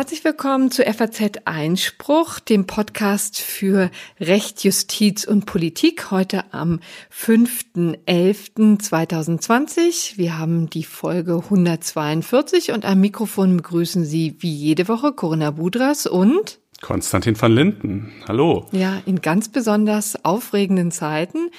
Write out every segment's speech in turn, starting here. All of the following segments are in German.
Herzlich willkommen zu FAZ Einspruch, dem Podcast für Recht, Justiz und Politik, heute am 5.11.2020. Wir haben die Folge 142 und am Mikrofon begrüßen Sie wie jede Woche Corinna Budras und Konstantin van Linden, hallo. Ja, in ganz besonders aufregenden Zeiten.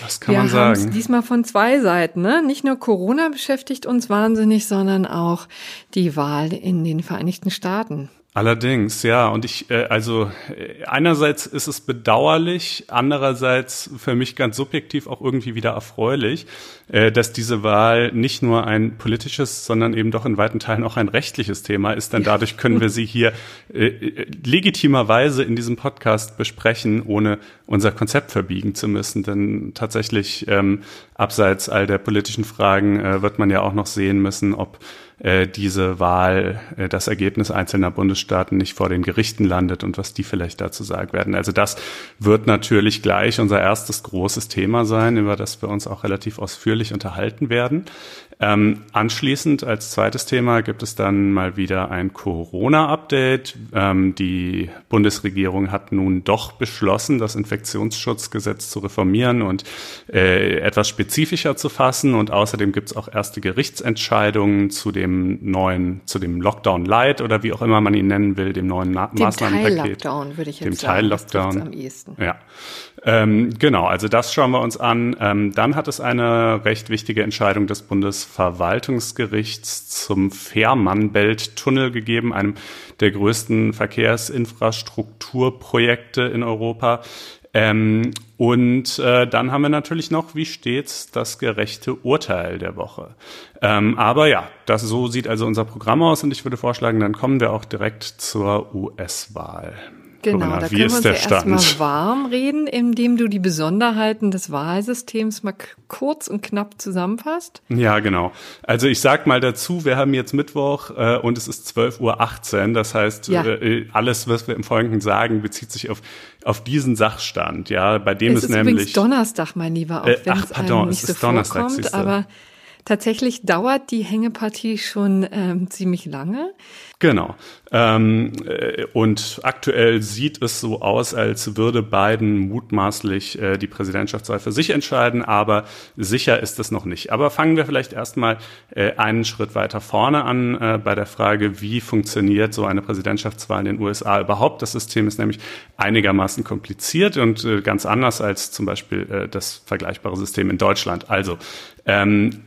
Das kann Wir man sagen. Wir diesmal von zwei Seiten. Ne? Nicht nur Corona beschäftigt uns wahnsinnig, sondern auch die Wahl in den Vereinigten Staaten. Allerdings, ja. Und ich, äh, also äh, einerseits ist es bedauerlich, andererseits für mich ganz subjektiv auch irgendwie wieder erfreulich, äh, dass diese Wahl nicht nur ein politisches, sondern eben doch in weiten Teilen auch ein rechtliches Thema ist. Denn dadurch können wir sie hier äh, äh, legitimerweise in diesem Podcast besprechen, ohne unser Konzept verbiegen zu müssen. Denn tatsächlich, ähm, abseits all der politischen Fragen, äh, wird man ja auch noch sehen müssen, ob äh, diese Wahl, äh, das Ergebnis einzelner Bundesstaaten nicht vor den Gerichten landet und was die vielleicht dazu sagen werden. Also das wird natürlich gleich unser erstes großes Thema sein, über das wir uns auch relativ ausführlich unterhalten werden. Ähm, anschließend als zweites Thema gibt es dann mal wieder ein Corona-Update. Ähm, die Bundesregierung hat nun doch beschlossen, das Infektionsschutzgesetz zu reformieren und äh, etwas spezifischer zu fassen. Und außerdem gibt es auch erste Gerichtsentscheidungen zu dem neuen, zu dem Lockdown Light oder wie auch immer man ihn nennen will, dem neuen Na dem Maßnahmenpaket. Teil Lockdown würde ich jetzt dem sagen. Teil Lockdown. Am ehesten. Ja. Ähm, genau, also das schauen wir uns an. Ähm, dann hat es eine recht wichtige Entscheidung des Bundesverwaltungsgerichts zum Fährmann-Belt-Tunnel gegeben, einem der größten Verkehrsinfrastrukturprojekte in Europa. Ähm, und äh, dann haben wir natürlich noch, wie stets, das gerechte Urteil der Woche. Ähm, aber ja, das so sieht also unser Programm aus und ich würde vorschlagen, dann kommen wir auch direkt zur US-Wahl. Genau, Corona, da können wir uns ja erstmal warm reden, indem du die Besonderheiten des Wahlsystems mal kurz und knapp zusammenfasst. Ja, genau. Also ich sag mal dazu, wir haben jetzt Mittwoch äh, und es ist 12.18 Uhr. Das heißt, ja. äh, alles, was wir im Folgenden sagen, bezieht sich auf, auf diesen Sachstand. Ja, bei dem es ist, ist nämlich Donnerstag, mein Lieber, auch äh, wenn es einem nicht so Donnerstag, vorkommt, aber tatsächlich dauert die Hängepartie schon ähm, ziemlich lange. Genau. Ähm, äh, und aktuell sieht es so aus, als würde Biden mutmaßlich äh, die Präsidentschaftswahl für sich entscheiden, aber sicher ist es noch nicht. Aber fangen wir vielleicht erstmal äh, einen Schritt weiter vorne an äh, bei der Frage, wie funktioniert so eine Präsidentschaftswahl in den USA überhaupt. Das System ist nämlich einigermaßen kompliziert und äh, ganz anders als zum Beispiel äh, das vergleichbare System in Deutschland. Also ähm,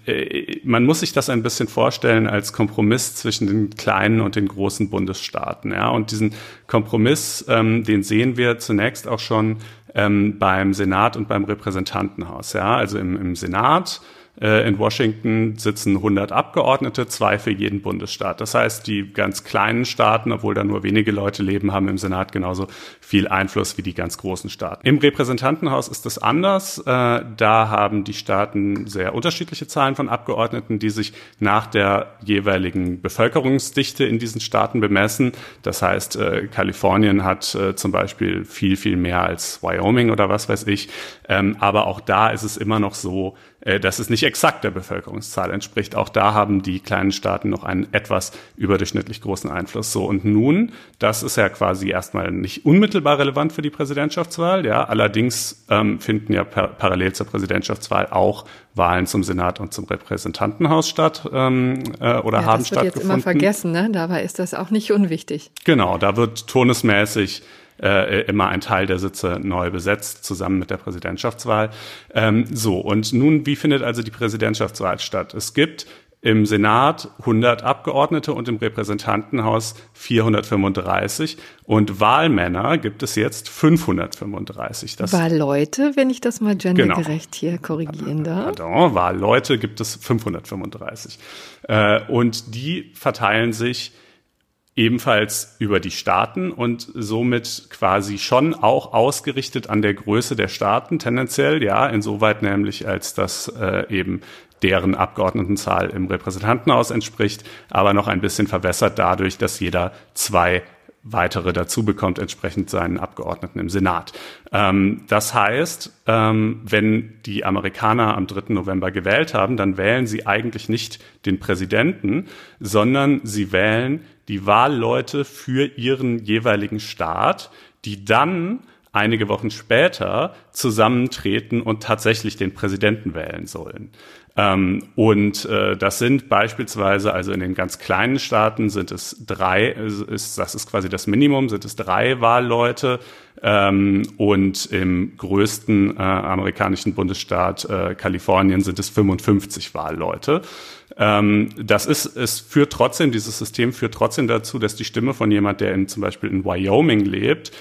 man muss sich das ein bisschen vorstellen als Kompromiss zwischen den kleinen und den großen Bundesstaaten. Ja? Und diesen Kompromiss, ähm, den sehen wir zunächst auch schon ähm, beim Senat und beim Repräsentantenhaus. Ja? Also im, im Senat äh, in Washington sitzen 100 Abgeordnete, zwei für jeden Bundesstaat. Das heißt, die ganz kleinen Staaten, obwohl da nur wenige Leute leben, haben im Senat genauso viel Einfluss wie die ganz großen Staaten. Im Repräsentantenhaus ist es anders. Äh, da haben die Staaten sehr unterschiedliche Zahlen von Abgeordneten, die sich nach der jeweiligen Bevölkerungsdichte in diesen Staaten bemessen. Das heißt, äh, Kalifornien hat zum Beispiel viel, viel mehr als Wyoming oder was weiß ich. Ähm, aber auch da ist es immer noch so, äh, dass es nicht exakt der Bevölkerungszahl entspricht. Auch da haben die kleinen Staaten noch einen etwas überdurchschnittlich großen Einfluss. So und nun, das ist ja quasi erstmal nicht unmittelbar relevant für die Präsidentschaftswahl. Ja, allerdings ähm, finden ja par parallel zur Präsidentschaftswahl auch Wahlen zum Senat und zum Repräsentantenhaus statt ähm, äh, oder ja, haben stattgefunden. Das wird jetzt immer vergessen, ne? Dabei ist das auch nicht unwichtig. Genau, da wird turnusmäßig äh, immer ein Teil der Sitze neu besetzt, zusammen mit der Präsidentschaftswahl. Ähm, so, und nun, wie findet also die Präsidentschaftswahl statt? Es gibt im Senat 100 Abgeordnete und im Repräsentantenhaus 435 und Wahlmänner gibt es jetzt 535. Das Wahlleute, wenn ich das mal gendergerecht genau. hier korrigieren darf. Pardon, Wahlleute gibt es 535. Äh, und die verteilen sich ebenfalls über die Staaten und somit quasi schon auch ausgerichtet an der Größe der Staaten tendenziell, ja, insoweit nämlich als das äh, eben deren Abgeordnetenzahl im Repräsentantenhaus entspricht, aber noch ein bisschen verwässert dadurch, dass jeder zwei weitere dazu bekommt, entsprechend seinen Abgeordneten im Senat. Ähm, das heißt, ähm, wenn die Amerikaner am 3. November gewählt haben, dann wählen sie eigentlich nicht den Präsidenten, sondern sie wählen die Wahlleute für ihren jeweiligen Staat, die dann einige Wochen später zusammentreten und tatsächlich den Präsidenten wählen sollen. Ähm, und äh, das sind beispielsweise, also in den ganz kleinen Staaten sind es drei, ist, das ist quasi das Minimum, sind es drei Wahlleute. Ähm, und im größten äh, amerikanischen Bundesstaat äh, Kalifornien sind es 55 Wahlleute. Ähm, das ist, es führt trotzdem, dieses System führt trotzdem dazu, dass die Stimme von jemand, der in, zum Beispiel in Wyoming lebt,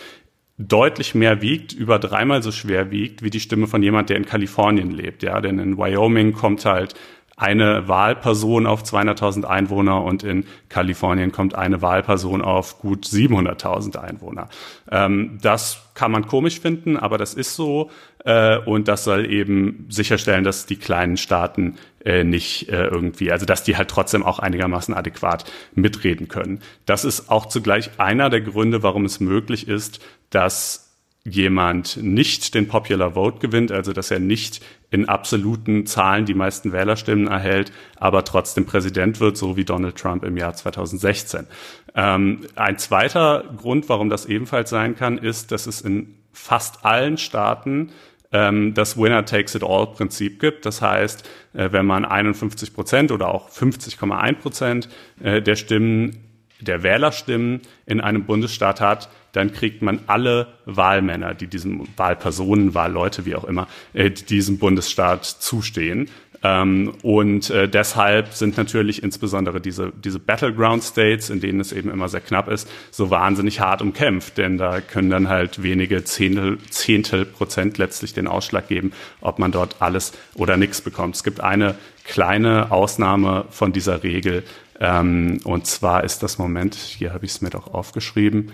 deutlich mehr wiegt, über dreimal so schwer wiegt, wie die Stimme von jemand, der in Kalifornien lebt. Ja, denn in Wyoming kommt halt eine Wahlperson auf 200.000 Einwohner und in Kalifornien kommt eine Wahlperson auf gut 700.000 Einwohner. Ähm, das kann man komisch finden, aber das ist so äh, und das soll eben sicherstellen, dass die kleinen Staaten äh, nicht äh, irgendwie, also dass die halt trotzdem auch einigermaßen adäquat mitreden können. Das ist auch zugleich einer der Gründe, warum es möglich ist, dass jemand nicht den Popular Vote gewinnt, also dass er nicht in absoluten Zahlen die meisten Wählerstimmen erhält, aber trotzdem Präsident wird, so wie Donald Trump im Jahr 2016. Ähm, ein zweiter Grund, warum das ebenfalls sein kann, ist, dass es in fast allen Staaten ähm, das Winner-Takes-it-all-Prinzip gibt. Das heißt, äh, wenn man 51 Prozent oder auch 50,1 Prozent äh, der Stimmen, der Wählerstimmen in einem Bundesstaat hat, dann kriegt man alle Wahlmänner, die diesem Wahlpersonen, Wahlleute, wie auch immer, äh, die diesem Bundesstaat zustehen. Ähm, und äh, deshalb sind natürlich insbesondere diese, diese Battleground States, in denen es eben immer sehr knapp ist, so wahnsinnig hart umkämpft. Denn da können dann halt wenige Zehntel, Zehntel Prozent letztlich den Ausschlag geben, ob man dort alles oder nichts bekommt. Es gibt eine kleine Ausnahme von dieser Regel. Ähm, und zwar ist das Moment, hier habe ich es mir doch aufgeschrieben,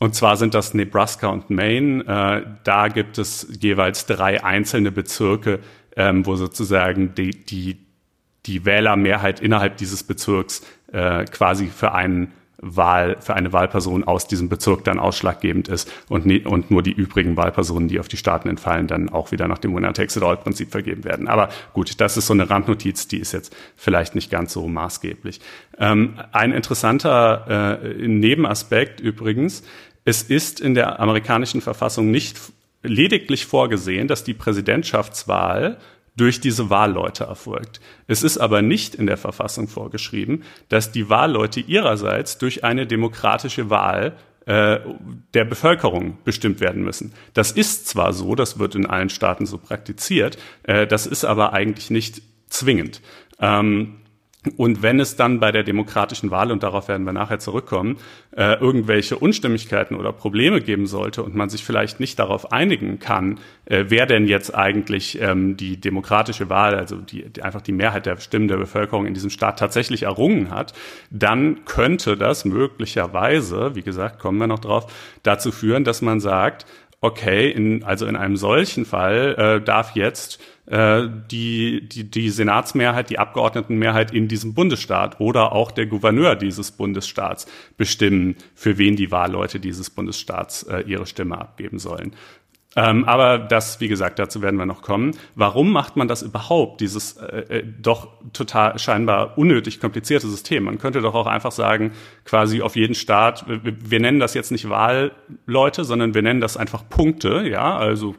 und zwar sind das Nebraska und Maine. Äh, da gibt es jeweils drei einzelne Bezirke, ähm, wo sozusagen die, die, die Wählermehrheit innerhalb dieses Bezirks äh, quasi für einen Wahl, für eine Wahlperson aus diesem Bezirk dann ausschlaggebend ist und, nie, und nur die übrigen Wahlpersonen, die auf die Staaten entfallen, dann auch wieder nach dem Winner-Takes-it-all-Prinzip vergeben werden. Aber gut, das ist so eine Randnotiz, die ist jetzt vielleicht nicht ganz so maßgeblich. Ähm, ein interessanter äh, Nebenaspekt übrigens, es ist in der amerikanischen Verfassung nicht lediglich vorgesehen, dass die Präsidentschaftswahl durch diese Wahlleute erfolgt. Es ist aber nicht in der Verfassung vorgeschrieben, dass die Wahlleute ihrerseits durch eine demokratische Wahl äh, der Bevölkerung bestimmt werden müssen. Das ist zwar so, das wird in allen Staaten so praktiziert, äh, das ist aber eigentlich nicht zwingend. Ähm, und wenn es dann bei der demokratischen Wahl, und darauf werden wir nachher zurückkommen, äh, irgendwelche Unstimmigkeiten oder Probleme geben sollte und man sich vielleicht nicht darauf einigen kann, äh, wer denn jetzt eigentlich ähm, die demokratische Wahl, also die, die, einfach die Mehrheit der Stimmen der Bevölkerung in diesem Staat tatsächlich errungen hat, dann könnte das möglicherweise, wie gesagt, kommen wir noch drauf, dazu führen, dass man sagt, okay, in, also in einem solchen Fall äh, darf jetzt äh, die, die, die Senatsmehrheit, die Abgeordnetenmehrheit in diesem Bundesstaat oder auch der Gouverneur dieses Bundesstaats bestimmen, für wen die Wahlleute dieses Bundesstaats äh, ihre Stimme abgeben sollen. Ähm, aber das, wie gesagt, dazu werden wir noch kommen. Warum macht man das überhaupt, dieses äh, äh, doch total scheinbar unnötig komplizierte System? Man könnte doch auch einfach sagen, quasi auf jeden Staat, wir, wir nennen das jetzt nicht Wahlleute, sondern wir nennen das einfach Punkte, ja, also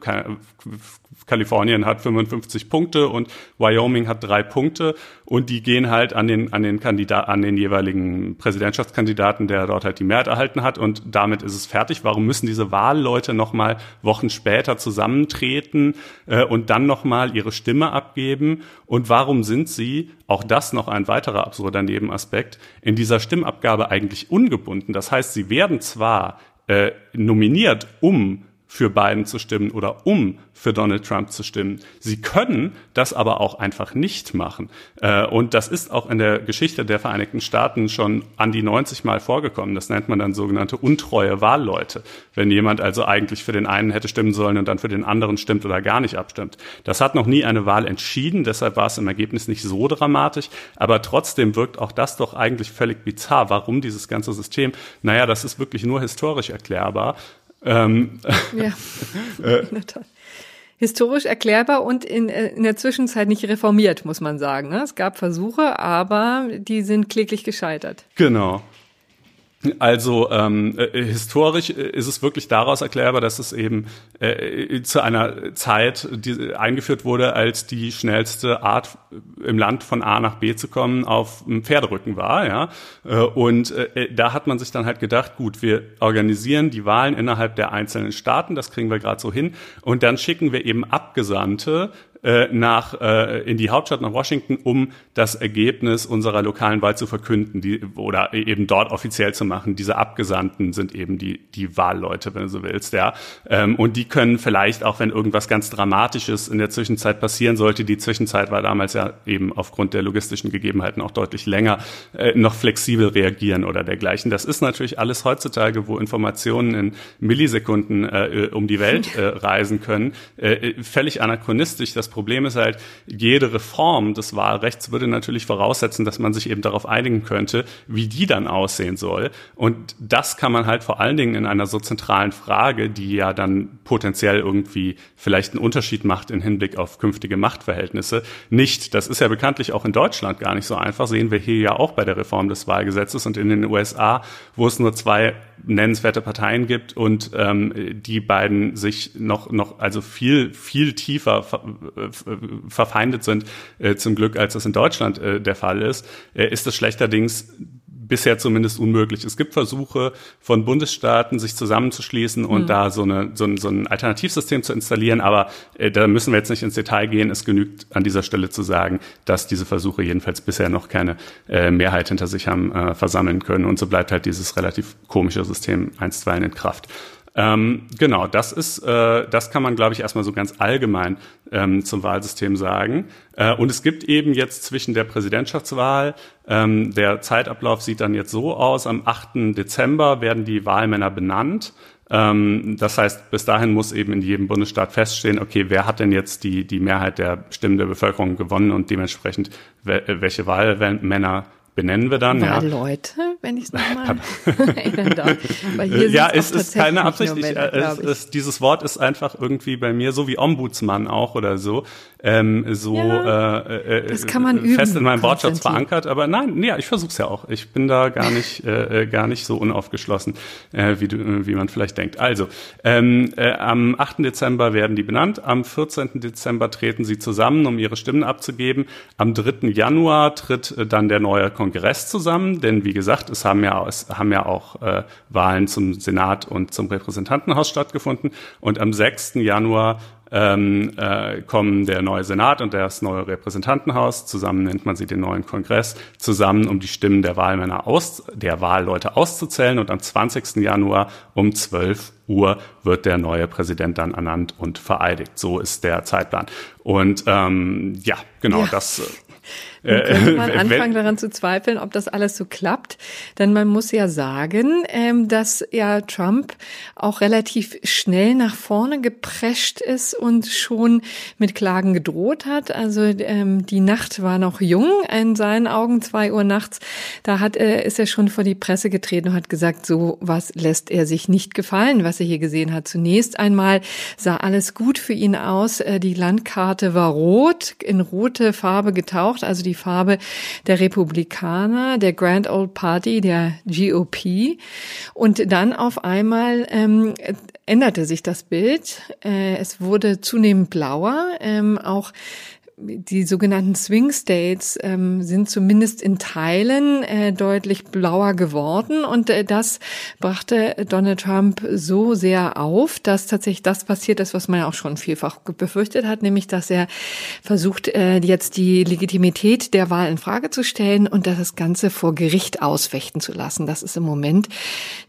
Kalifornien hat 55 Punkte und Wyoming hat drei Punkte und die gehen halt an den an den Kandidat an den jeweiligen Präsidentschaftskandidaten, der dort halt die Mehrheit erhalten hat und damit ist es fertig. Warum müssen diese Wahlleute noch mal Wochen später zusammentreten äh, und dann noch mal ihre Stimme abgeben und warum sind sie auch das noch ein weiterer absurder Nebenaspekt in dieser Stimmabgabe eigentlich ungebunden? Das heißt, sie werden zwar äh, nominiert, um für Biden zu stimmen oder um für Donald Trump zu stimmen. Sie können das aber auch einfach nicht machen. Äh, und das ist auch in der Geschichte der Vereinigten Staaten schon an die 90 Mal vorgekommen. Das nennt man dann sogenannte untreue Wahlleute. Wenn jemand also eigentlich für den einen hätte stimmen sollen und dann für den anderen stimmt oder gar nicht abstimmt. Das hat noch nie eine Wahl entschieden, deshalb war es im Ergebnis nicht so dramatisch. Aber trotzdem wirkt auch das doch eigentlich völlig bizarr. Warum dieses ganze System? Naja, das ist wirklich nur historisch erklärbar. Ähm, ja, äh, Historisch erklärbar und in, äh, in der Zwischenzeit nicht reformiert, muss man sagen. Ne? Es gab Versuche, aber die sind kläglich gescheitert. Genau. Also ähm, äh, historisch äh, ist es wirklich daraus erklärbar, dass es eben äh, zu einer Zeit die eingeführt wurde, als die schnellste Art im Land von A nach B zu kommen auf dem Pferderücken war. Ja? Äh, und äh, da hat man sich dann halt gedacht, gut, wir organisieren die Wahlen innerhalb der einzelnen Staaten, das kriegen wir gerade so hin, und dann schicken wir eben Abgesandte äh, nach äh, in die Hauptstadt nach Washington, um das Ergebnis unserer lokalen Wahl zu verkünden, die oder eben dort offiziell zu machen. Diese Abgesandten sind eben die die Wahlleute, wenn du so willst, ja. Ähm, und die können vielleicht auch, wenn irgendwas ganz Dramatisches in der Zwischenzeit passieren sollte, die Zwischenzeit war damals ja eben aufgrund der logistischen Gegebenheiten auch deutlich länger, äh, noch flexibel reagieren oder dergleichen. Das ist natürlich alles heutzutage, wo Informationen in Millisekunden äh, um die Welt äh, reisen können, äh, völlig anachronistisch. Das Problem ist halt, jede Reform des Wahlrechts würde natürlich voraussetzen, dass man sich eben darauf einigen könnte, wie die dann aussehen soll. Und das kann man halt vor allen Dingen in einer so zentralen Frage, die ja dann potenziell irgendwie vielleicht einen Unterschied macht im Hinblick auf künftige Machtverhältnisse, nicht. Das ist ja bekanntlich auch in Deutschland gar nicht so einfach. Sehen wir hier ja auch bei der Reform des Wahlgesetzes und in den USA, wo es nur zwei nennenswerte Parteien gibt und ähm, die beiden sich noch noch also viel viel tiefer ver, äh, verfeindet sind äh, zum Glück als das in Deutschland äh, der Fall ist äh, ist es schlechterdings bisher zumindest unmöglich. Es gibt Versuche von Bundesstaaten, sich zusammenzuschließen und mhm. da so, eine, so, ein, so ein Alternativsystem zu installieren. Aber äh, da müssen wir jetzt nicht ins Detail gehen. Es genügt an dieser Stelle zu sagen, dass diese Versuche jedenfalls bisher noch keine äh, Mehrheit hinter sich haben äh, versammeln können. Und so bleibt halt dieses relativ komische System einstweilen in Kraft. Ähm, genau, das ist, äh, das kann man, glaube ich, erstmal so ganz allgemein ähm, zum Wahlsystem sagen. Äh, und es gibt eben jetzt zwischen der Präsidentschaftswahl, ähm, der Zeitablauf sieht dann jetzt so aus, am 8. Dezember werden die Wahlmänner benannt. Ähm, das heißt, bis dahin muss eben in jedem Bundesstaat feststehen, okay, wer hat denn jetzt die, die Mehrheit der Stimmen der Bevölkerung gewonnen und dementsprechend welche Wahlmänner benennen wir dann. War ja. Leute, wenn ich es nochmal erinnern darf. Weil hier ja, es ist keine Absicht. Männer, ich, äh, es, es, dieses Wort ist einfach irgendwie bei mir, so wie Ombudsmann auch oder so, ähm, so ja, äh, äh, das kann man fest üben, in meinem Wortschatz verankert. Aber nein, ja, ich versuche es ja auch. Ich bin da gar nicht, äh, äh, gar nicht so unaufgeschlossen, äh, wie, du, wie man vielleicht denkt. Also, ähm, äh, am 8. Dezember werden die benannt. Am 14. Dezember treten sie zusammen, um ihre Stimmen abzugeben. Am 3. Januar tritt äh, dann der neue Kongress Kongress zusammen, denn wie gesagt, es haben ja, es haben ja auch äh, Wahlen zum Senat und zum Repräsentantenhaus stattgefunden. Und am 6. Januar ähm, äh, kommen der neue Senat und das neue Repräsentantenhaus, zusammen nennt man sie den neuen Kongress, zusammen, um die Stimmen der Wahlmänner aus, der Wahlleute auszuzählen. Und am 20. Januar um 12 Uhr wird der neue Präsident dann ernannt und vereidigt. So ist der Zeitplan. Und ähm, ja, genau, ja. das dann könnte man anfangen daran zu zweifeln, ob das alles so klappt. Denn man muss ja sagen, ähm, dass ja Trump auch relativ schnell nach vorne geprescht ist und schon mit Klagen gedroht hat. Also ähm, die Nacht war noch jung in seinen Augen, zwei Uhr nachts. Da hat er, ist er schon vor die Presse getreten und hat gesagt, so was lässt er sich nicht gefallen, was er hier gesehen hat. Zunächst einmal sah alles gut für ihn aus. Äh, die Landkarte war rot, in rote Farbe getaucht, also die Farbe der Republikaner, der Grand Old Party, der GOP. Und dann auf einmal ähm, änderte sich das Bild. Äh, es wurde zunehmend blauer. Ähm, auch die sogenannten Swing States ähm, sind zumindest in Teilen äh, deutlich blauer geworden und äh, das brachte Donald Trump so sehr auf, dass tatsächlich das passiert ist, was man ja auch schon vielfach befürchtet hat, nämlich dass er versucht äh, jetzt die Legitimität der Wahl in Frage zu stellen und das Ganze vor Gericht ausfechten zu lassen. Das ist im Moment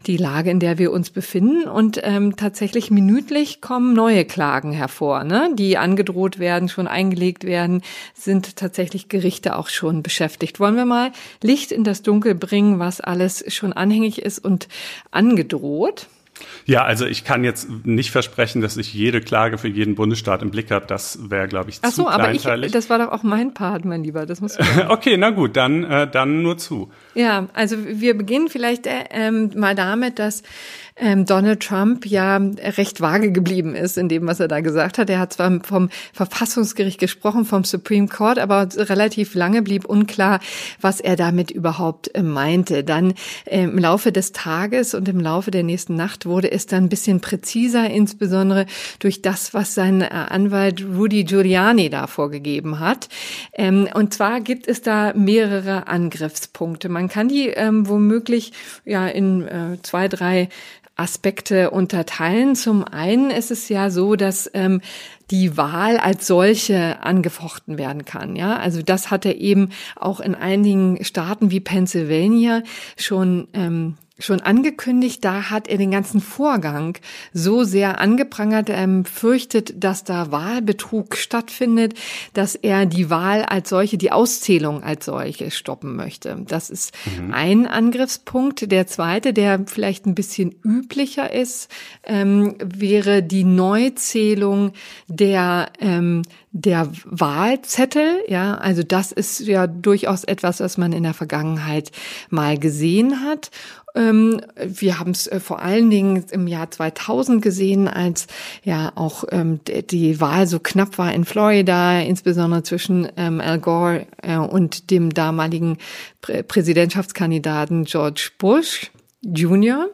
die Lage, in der wir uns befinden und ähm, tatsächlich minütlich kommen neue Klagen hervor, ne, die angedroht werden, schon eingelegt werden werden, sind tatsächlich Gerichte auch schon beschäftigt. Wollen wir mal Licht in das Dunkel bringen, was alles schon anhängig ist und angedroht? Ja, also ich kann jetzt nicht versprechen, dass ich jede Klage für jeden Bundesstaat im Blick habe. Das wäre, glaube ich, Ach so, zu aber ich, das war doch auch mein Part, mein Lieber. Das muss okay, na gut, dann äh, dann nur zu. Ja, also wir beginnen vielleicht äh, ähm, mal damit, dass ähm, Donald Trump ja recht vage geblieben ist in dem, was er da gesagt hat. Er hat zwar vom Verfassungsgericht gesprochen, vom Supreme Court, aber relativ lange blieb unklar, was er damit überhaupt äh, meinte. Dann äh, im Laufe des Tages und im Laufe der nächsten Nacht wurde es dann ein bisschen präziser, insbesondere durch das, was sein äh, Anwalt Rudy Giuliani da vorgegeben hat. Ähm, und zwar gibt es da mehrere Angriffspunkte. Man kann die ähm, womöglich ja in äh, zwei, drei Aspekte unterteilen. Zum einen ist es ja so, dass ähm, die Wahl als solche angefochten werden kann. Ja, also das hat er eben auch in einigen Staaten wie Pennsylvania schon ähm, schon angekündigt, da hat er den ganzen Vorgang so sehr angeprangert, er ähm, fürchtet, dass da Wahlbetrug stattfindet, dass er die Wahl als solche, die Auszählung als solche stoppen möchte. Das ist mhm. ein Angriffspunkt. Der zweite, der vielleicht ein bisschen üblicher ist, ähm, wäre die Neuzählung der ähm, der Wahlzettel, ja, also das ist ja durchaus etwas, was man in der Vergangenheit mal gesehen hat. Ähm, wir haben es äh, vor allen Dingen im Jahr 2000 gesehen, als ja auch ähm, die Wahl so knapp war in Florida, insbesondere zwischen ähm, Al Gore äh, und dem damaligen Präsidentschaftskandidaten George Bush. Junior.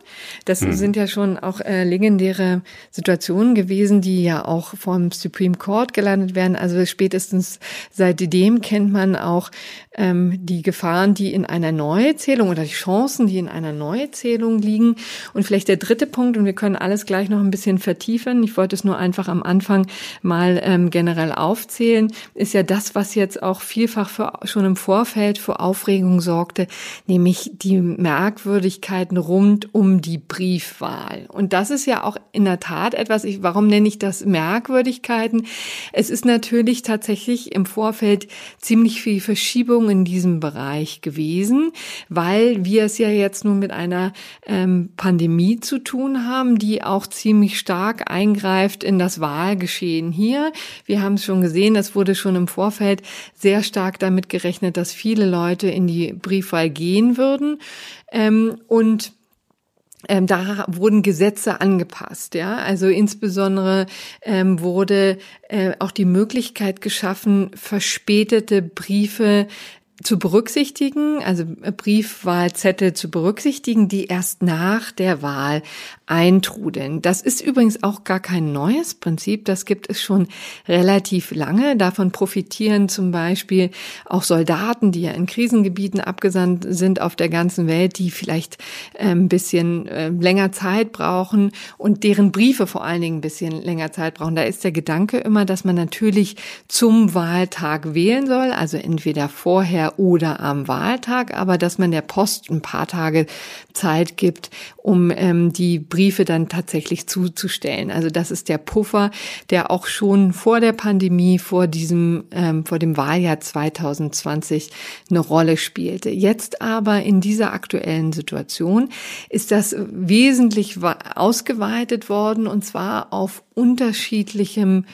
Das hm. sind ja schon auch äh, legendäre Situationen gewesen, die ja auch vom Supreme Court gelandet werden. Also spätestens seitdem kennt man auch ähm, die Gefahren, die in einer Neuzählung oder die Chancen, die in einer Neuzählung liegen. Und vielleicht der dritte Punkt, und wir können alles gleich noch ein bisschen vertiefen. Ich wollte es nur einfach am Anfang mal ähm, generell aufzählen, ist ja das, was jetzt auch vielfach für, schon im Vorfeld für Aufregung sorgte, nämlich die Merkwürdigkeiten rund um die Briefwahl. Und das ist ja auch in der Tat etwas, ich, warum nenne ich das Merkwürdigkeiten? Es ist natürlich tatsächlich im Vorfeld ziemlich viel Verschiebung in diesem Bereich gewesen, weil wir es ja jetzt nun mit einer ähm, Pandemie zu tun haben, die auch ziemlich stark eingreift in das Wahlgeschehen hier. Wir haben es schon gesehen, es wurde schon im Vorfeld sehr stark damit gerechnet, dass viele Leute in die Briefwahl gehen würden. Ähm, und ähm, da wurden Gesetze angepasst, ja. Also insbesondere ähm, wurde äh, auch die Möglichkeit geschaffen, verspätete Briefe zu berücksichtigen, also Briefwahlzettel zu berücksichtigen, die erst nach der Wahl eintrudeln. Das ist übrigens auch gar kein neues Prinzip, das gibt es schon relativ lange. Davon profitieren zum Beispiel auch Soldaten, die ja in Krisengebieten abgesandt sind auf der ganzen Welt, die vielleicht ein bisschen äh, länger Zeit brauchen und deren Briefe vor allen Dingen ein bisschen länger Zeit brauchen. Da ist der Gedanke immer, dass man natürlich zum Wahltag wählen soll, also entweder vorher oder am Wahltag, aber dass man der Post ein paar Tage Zeit gibt, um ähm, die Briefe dann tatsächlich zuzustellen. Also das ist der Puffer, der auch schon vor der Pandemie, vor diesem, ähm, vor dem Wahljahr 2020 eine Rolle spielte. Jetzt aber in dieser aktuellen Situation ist das wesentlich ausgeweitet worden und zwar auf unterschiedlichem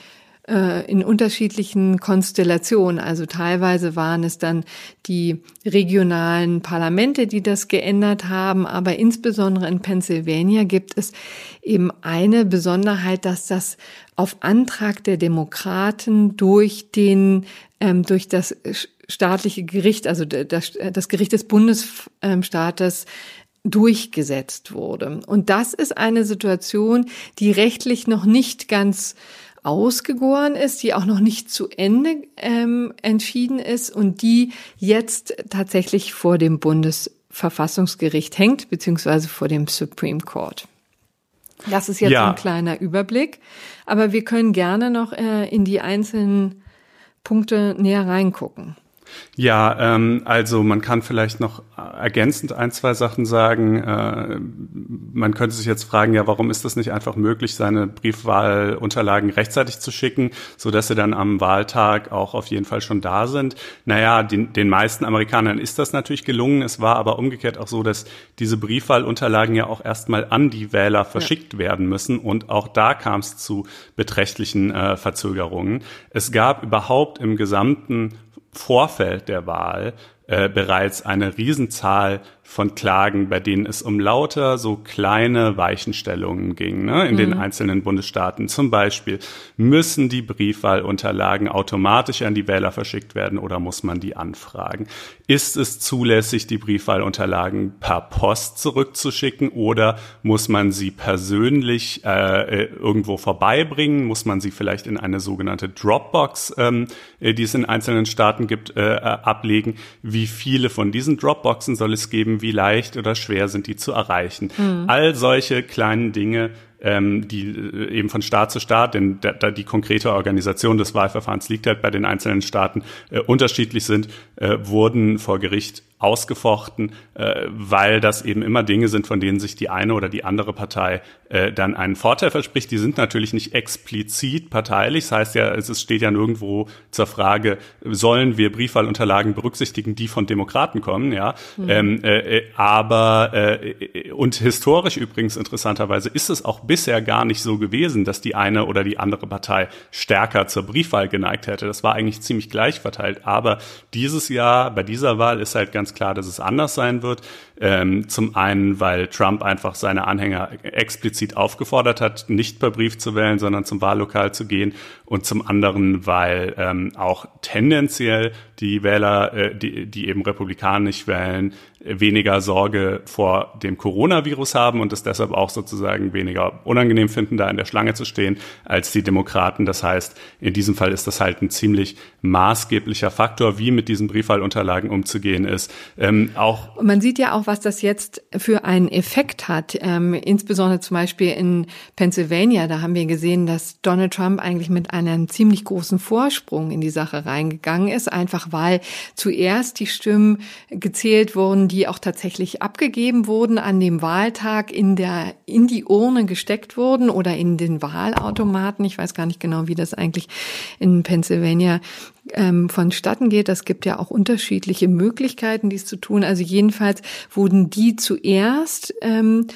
in unterschiedlichen Konstellationen. Also teilweise waren es dann die regionalen Parlamente, die das geändert haben, aber insbesondere in Pennsylvania gibt es eben eine Besonderheit, dass das auf Antrag der Demokraten durch den ähm, durch das staatliche Gericht, also das, das Gericht des Bundesstaates durchgesetzt wurde. Und das ist eine Situation, die rechtlich noch nicht ganz ausgegoren ist, die auch noch nicht zu Ende ähm, entschieden ist und die jetzt tatsächlich vor dem Bundesverfassungsgericht hängt, beziehungsweise vor dem Supreme Court. Das ist jetzt ja. ein kleiner Überblick, aber wir können gerne noch äh, in die einzelnen Punkte näher reingucken. Ja, ähm, also man kann vielleicht noch ergänzend ein, zwei Sachen sagen. Äh, man könnte sich jetzt fragen, ja, warum ist das nicht einfach möglich, seine Briefwahlunterlagen rechtzeitig zu schicken, so dass sie dann am Wahltag auch auf jeden Fall schon da sind? Naja, den, den meisten Amerikanern ist das natürlich gelungen. Es war aber umgekehrt auch so, dass diese Briefwahlunterlagen ja auch erstmal an die Wähler verschickt ja. werden müssen und auch da kam es zu beträchtlichen äh, Verzögerungen. Es gab überhaupt im gesamten Vorfeld der Wahl äh, bereits eine Riesenzahl von Klagen, bei denen es um lauter so kleine Weichenstellungen ging ne, in mhm. den einzelnen Bundesstaaten. Zum Beispiel, müssen die Briefwahlunterlagen automatisch an die Wähler verschickt werden oder muss man die anfragen? Ist es zulässig, die Briefwahlunterlagen per Post zurückzuschicken oder muss man sie persönlich äh, äh irgendwo vorbeibringen? Muss man sie vielleicht in eine sogenannte Dropbox, ähm, äh, die es in einzelnen Staaten gibt, äh, äh, ablegen? Wie viele von diesen Dropboxen soll es geben? Wie leicht oder schwer sind die zu erreichen. Mhm. All solche kleinen Dinge ähm, die äh, eben von Staat zu Staat, denn da, da die konkrete Organisation des Wahlverfahrens liegt halt bei den einzelnen Staaten äh, unterschiedlich sind, äh, wurden vor Gericht ausgefochten, äh, weil das eben immer Dinge sind, von denen sich die eine oder die andere Partei äh, dann einen Vorteil verspricht. Die sind natürlich nicht explizit parteilich. Das heißt ja, es steht ja nirgendwo zur Frage, sollen wir Briefwahlunterlagen berücksichtigen, die von Demokraten kommen, ja. Mhm. Ähm, äh, äh aber äh, und historisch übrigens interessanterweise ist es auch bisher gar nicht so gewesen, dass die eine oder die andere Partei stärker zur Briefwahl geneigt hätte. Das war eigentlich ziemlich gleich verteilt. Aber dieses Jahr, bei dieser Wahl ist halt ganz klar, dass es anders sein wird. Ähm, zum einen, weil Trump einfach seine Anhänger explizit aufgefordert hat, nicht per Brief zu wählen, sondern zum Wahllokal zu gehen. Und zum anderen, weil ähm, auch tendenziell die Wähler, äh, die, die eben republikanisch wählen, weniger Sorge vor dem Coronavirus haben und es deshalb auch sozusagen weniger unangenehm finden, da in der Schlange zu stehen, als die Demokraten. Das heißt, in diesem Fall ist das halt ein ziemlich maßgeblicher Faktor, wie mit diesen Briefwahlunterlagen umzugehen ist. Ähm, auch Man sieht ja auch, was das jetzt für einen Effekt hat. Ähm, insbesondere zum Beispiel in Pennsylvania, da haben wir gesehen, dass Donald Trump eigentlich mit einem ziemlich großen Vorsprung in die Sache reingegangen ist, einfach weil zuerst die Stimmen gezählt wurden, die auch tatsächlich abgegeben wurden an dem Wahltag in der, in die Urne gesteckt wurden oder in den Wahlautomaten. Ich weiß gar nicht genau, wie das eigentlich in Pennsylvania ähm, vonstatten geht. Es gibt ja auch unterschiedliche Möglichkeiten, dies zu tun. Also jedenfalls wurden die zuerst ähm,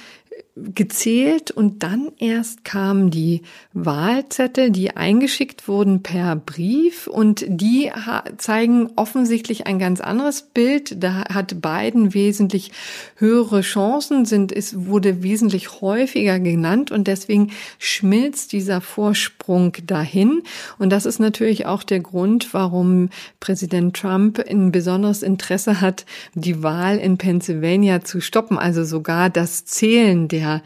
gezählt und dann erst kamen die Wahlzettel, die eingeschickt wurden per Brief und die zeigen offensichtlich ein ganz anderes Bild. Da hat Biden wesentlich höhere Chancen, sind, es wurde wesentlich häufiger genannt und deswegen schmilzt dieser Vorsprung dahin. Und das ist natürlich auch der Grund, warum Präsident Trump ein besonderes Interesse hat, die Wahl in Pennsylvania zu stoppen, also sogar das Zählen der der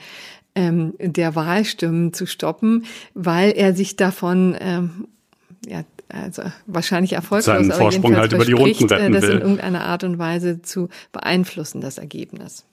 ähm, der Wahlstimmen zu stoppen, weil er sich davon ähm, ja, also wahrscheinlich erfolglos, Seinen aber Vorsprung halt über die Runden retten das will. in irgendeiner Art und Weise zu beeinflussen, das Ergebnis.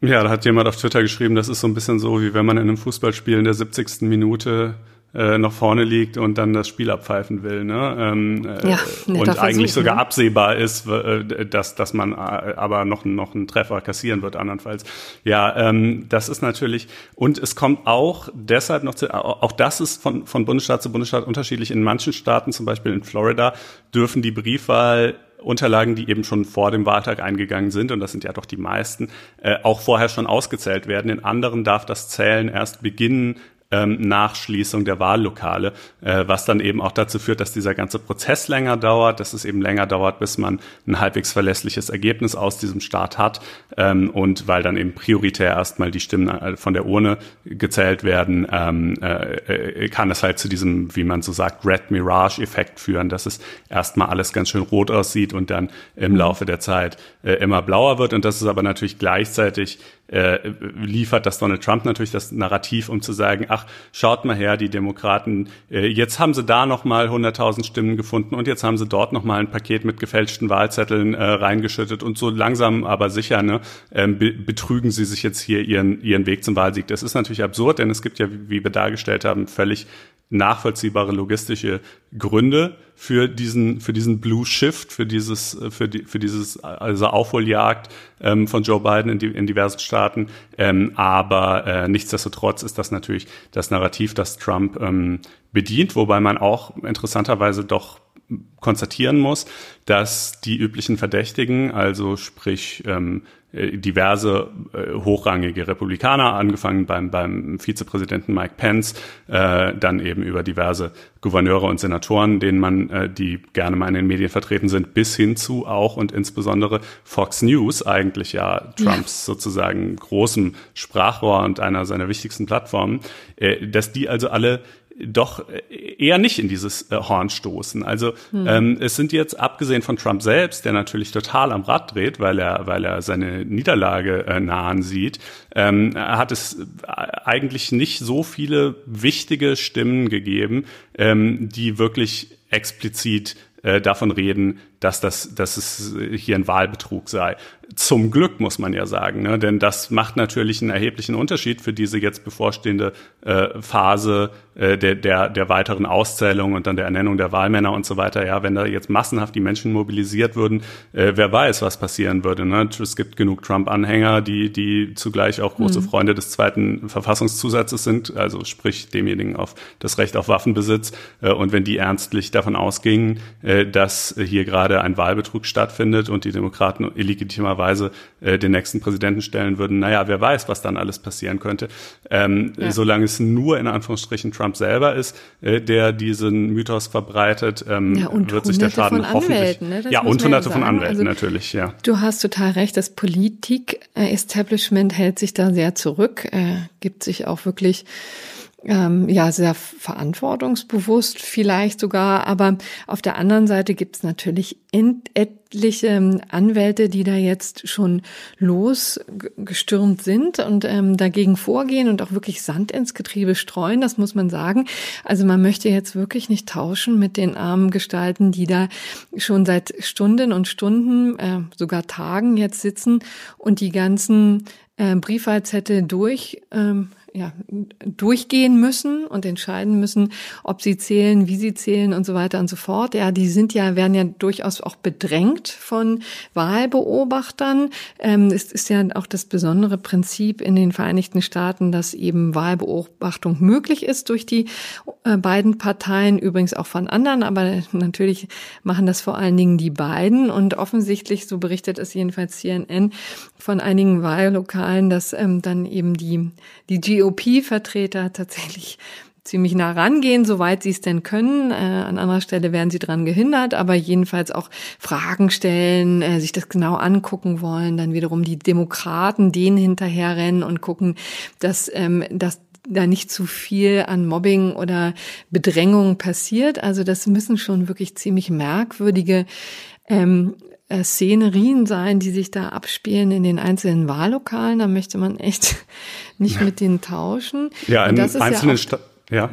Ja, da hat jemand auf Twitter geschrieben, das ist so ein bisschen so, wie wenn man in einem Fußballspiel in der 70. Minute äh, noch vorne liegt und dann das Spiel abpfeifen will. Ne? Ähm, äh, ja, und Versuch, eigentlich sogar ne? absehbar ist, äh, dass, dass man aber noch, noch einen Treffer kassieren wird, andernfalls. Ja, ähm, das ist natürlich, und es kommt auch deshalb noch zu, auch das ist von, von Bundesstaat zu Bundesstaat unterschiedlich. In manchen Staaten, zum Beispiel in Florida, dürfen die Briefwahl Unterlagen, die eben schon vor dem Wahltag eingegangen sind, und das sind ja doch die meisten, äh, auch vorher schon ausgezählt werden. In anderen darf das Zählen erst beginnen, ähm, Nachschließung der Wahllokale, äh, was dann eben auch dazu führt, dass dieser ganze Prozess länger dauert, dass es eben länger dauert, bis man ein halbwegs verlässliches Ergebnis aus diesem Staat hat ähm, und weil dann eben prioritär erstmal die Stimmen äh, von der Urne gezählt werden, ähm, äh, äh, kann es halt zu diesem, wie man so sagt, Red Mirage-Effekt führen, dass es erstmal alles ganz schön rot aussieht und dann im Laufe der Zeit äh, immer blauer wird. Und das ist aber natürlich gleichzeitig äh, liefert das Donald Trump natürlich das Narrativ, um zu sagen, ach, schaut mal her, die Demokraten, äh, jetzt haben sie da nochmal 100.000 Stimmen gefunden und jetzt haben sie dort nochmal ein Paket mit gefälschten Wahlzetteln äh, reingeschüttet und so langsam aber sicher ne, ähm, be betrügen sie sich jetzt hier ihren, ihren Weg zum Wahlsieg. Das ist natürlich absurd, denn es gibt ja, wie wir dargestellt haben, völlig nachvollziehbare logistische Gründe für diesen für diesen Blue Shift, für dieses für die für dieses also Aufholjagd ähm, von Joe Biden in, die, in diversen Staaten. Ähm, aber äh, nichtsdestotrotz ist das natürlich das Narrativ, das Trump ähm, bedient, wobei man auch interessanterweise doch konstatieren muss, dass die üblichen Verdächtigen, also sprich ähm, äh, diverse äh, hochrangige Republikaner, angefangen beim, beim Vizepräsidenten Mike Pence, äh, dann eben über diverse Gouverneure und Senatoren, denen man, äh, die gerne mal in den Medien vertreten sind, bis hin zu auch und insbesondere Fox News, eigentlich ja Trumps ja. sozusagen großem Sprachrohr und einer seiner wichtigsten Plattformen, äh, dass die also alle doch eher nicht in dieses äh, Horn stoßen. Also hm. ähm, es sind jetzt abgesehen von Trump selbst, der natürlich total am Rad dreht, weil er weil er seine Niederlage äh, nahen sieht, ähm, hat es äh, eigentlich nicht so viele wichtige Stimmen gegeben, ähm, die wirklich explizit äh, davon reden, dass das, dass es hier ein Wahlbetrug sei. Zum Glück muss man ja sagen, ne? denn das macht natürlich einen erheblichen Unterschied für diese jetzt bevorstehende äh, Phase äh, der, der, der weiteren Auszählung und dann der Ernennung der Wahlmänner und so weiter. Ja, wenn da jetzt massenhaft die Menschen mobilisiert würden, äh, wer weiß, was passieren würde. Ne? Es gibt genug Trump-Anhänger, die, die zugleich auch große mhm. Freunde des zweiten Verfassungszusatzes sind, also sprich demjenigen auf das Recht auf Waffenbesitz. Äh, und wenn die ernstlich davon ausgingen, äh, dass hier gerade ein Wahlbetrug stattfindet und die Demokraten illegitimerweise äh, den nächsten Präsidenten stellen würden, naja, wer weiß, was dann alles passieren könnte. Ähm, ja. Solange es nur in Anführungsstrichen Trump selber ist, äh, der diesen Mythos verbreitet, ähm, ja, wird sich der Schaden hoffentlich. Ne? Ja, und hunderte von Anwälten also, natürlich, ja. Du hast total recht, das Politik-Establishment hält sich da sehr zurück, äh, gibt sich auch wirklich ähm, ja sehr verantwortungsbewusst vielleicht sogar, aber auf der anderen Seite gibt es natürlich etliche ähm, Anwälte, die da jetzt schon losgestürmt sind und ähm, dagegen vorgehen und auch wirklich Sand ins Getriebe streuen, das muss man sagen. Also man möchte jetzt wirklich nicht tauschen mit den armen Gestalten, die da schon seit Stunden und Stunden, äh, sogar Tagen jetzt sitzen und die ganzen äh, Briefwahlzettel durch ähm, ja, durchgehen müssen und entscheiden müssen, ob sie zählen, wie sie zählen und so weiter und so fort. Ja, die sind ja, werden ja durchaus auch bedrängt von Wahlbeobachtern. Ähm, es ist ja auch das besondere Prinzip in den Vereinigten Staaten, dass eben Wahlbeobachtung möglich ist durch die äh, beiden Parteien, übrigens auch von anderen, aber natürlich machen das vor allen Dingen die beiden und offensichtlich, so berichtet es jedenfalls CNN, von einigen Wahllokalen, dass ähm, dann eben die, die GOP-Vertreter tatsächlich ziemlich nah rangehen, soweit sie es denn können. Äh, an anderer Stelle werden sie dran gehindert, aber jedenfalls auch Fragen stellen, äh, sich das genau angucken wollen, dann wiederum die Demokraten denen hinterherrennen und gucken, dass, ähm, dass da nicht zu viel an Mobbing oder Bedrängung passiert. Also das müssen schon wirklich ziemlich merkwürdige ähm, äh, Szenerien sein, die sich da abspielen in den einzelnen Wahllokalen. Da möchte man echt nicht mit denen tauschen. Ja, in einzelnen ja, ja.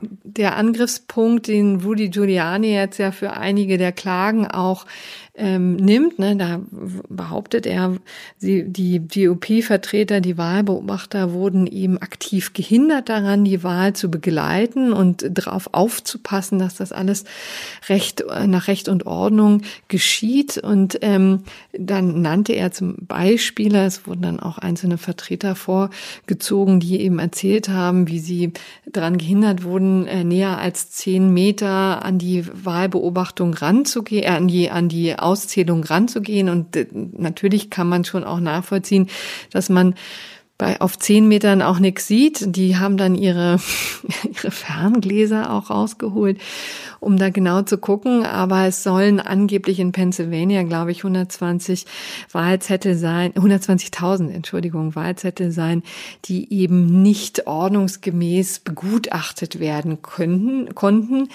Der Angriffspunkt, den Rudy Giuliani jetzt ja für einige der Klagen auch ähm, nimmt. Ne, da behauptet er, sie, die GOP-Vertreter, die Wahlbeobachter wurden eben aktiv gehindert daran, die Wahl zu begleiten und darauf aufzupassen, dass das alles recht, nach Recht und Ordnung geschieht. Und ähm, dann nannte er zum Beispiel, es wurden dann auch einzelne Vertreter vorgezogen, die eben erzählt haben, wie sie daran gehindert wurden, äh, näher als zehn Meter an die Wahlbeobachtung ranzugehen, äh, an die, an die Auszählung ranzugehen. Und äh, natürlich kann man schon auch nachvollziehen, dass man bei auf zehn Metern auch nichts sieht. Die haben dann ihre, ihre Ferngläser auch rausgeholt, um da genau zu gucken. Aber es sollen angeblich in Pennsylvania, glaube ich, 120 Wahlzettel sein, 120.000, Entschuldigung, Wahlzettel sein, die eben nicht ordnungsgemäß begutachtet werden könnten, konnten.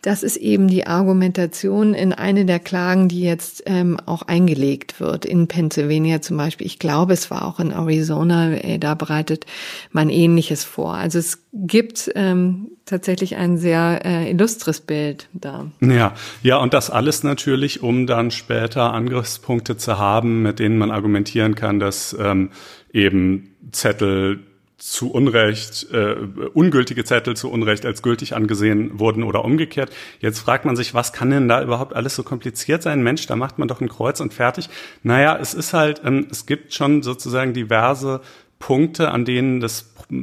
Das ist eben die Argumentation in eine der Klagen, die jetzt ähm, auch eingelegt wird in Pennsylvania zum Beispiel. Ich glaube, es war auch in Arizona äh, da bereitet man Ähnliches vor. Also es gibt ähm, tatsächlich ein sehr äh, illustres Bild da. Ja, ja, und das alles natürlich, um dann später Angriffspunkte zu haben, mit denen man argumentieren kann, dass ähm, eben Zettel zu Unrecht, äh, ungültige Zettel zu Unrecht als gültig angesehen wurden oder umgekehrt. Jetzt fragt man sich, was kann denn da überhaupt alles so kompliziert sein? Mensch, da macht man doch ein Kreuz und fertig. Naja, es ist halt, ähm, es gibt schon sozusagen diverse Punkte, an denen das äh,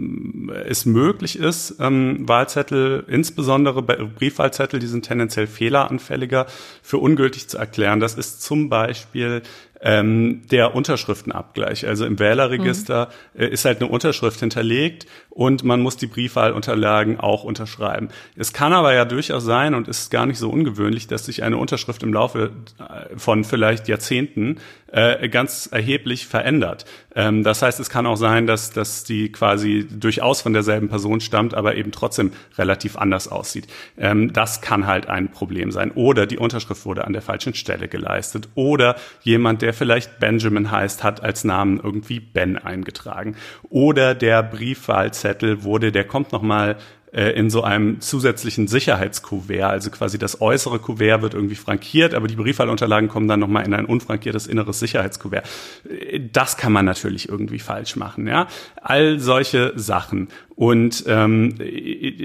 es möglich ist, ähm, Wahlzettel, insbesondere Briefwahlzettel, die sind tendenziell fehleranfälliger, für ungültig zu erklären. Das ist zum Beispiel ähm, der Unterschriftenabgleich. Also im Wählerregister mhm. äh, ist halt eine Unterschrift hinterlegt und man muss die Briefwahlunterlagen auch unterschreiben. Es kann aber ja durchaus sein und ist gar nicht so ungewöhnlich, dass sich eine Unterschrift im Laufe äh, von vielleicht Jahrzehnten äh, ganz erheblich verändert. Ähm, das heißt, es kann auch sein, dass, dass die quasi durchaus von derselben Person stammt, aber eben trotzdem relativ anders aussieht. Ähm, das kann halt ein Problem sein. Oder die Unterschrift wurde an der falschen Stelle geleistet. Oder jemand, der vielleicht Benjamin heißt, hat als Namen irgendwie Ben eingetragen. Oder der Briefwahlzettel wurde, der kommt nochmal äh, in so einem zusätzlichen Sicherheitskuvert. Also quasi das äußere Kuvert wird irgendwie frankiert, aber die Briefwahlunterlagen kommen dann nochmal in ein unfrankiertes inneres Sicherheitskuvert. Äh, das kann man natürlich irgendwie falsch machen, ja. All solche Sachen. Und ähm,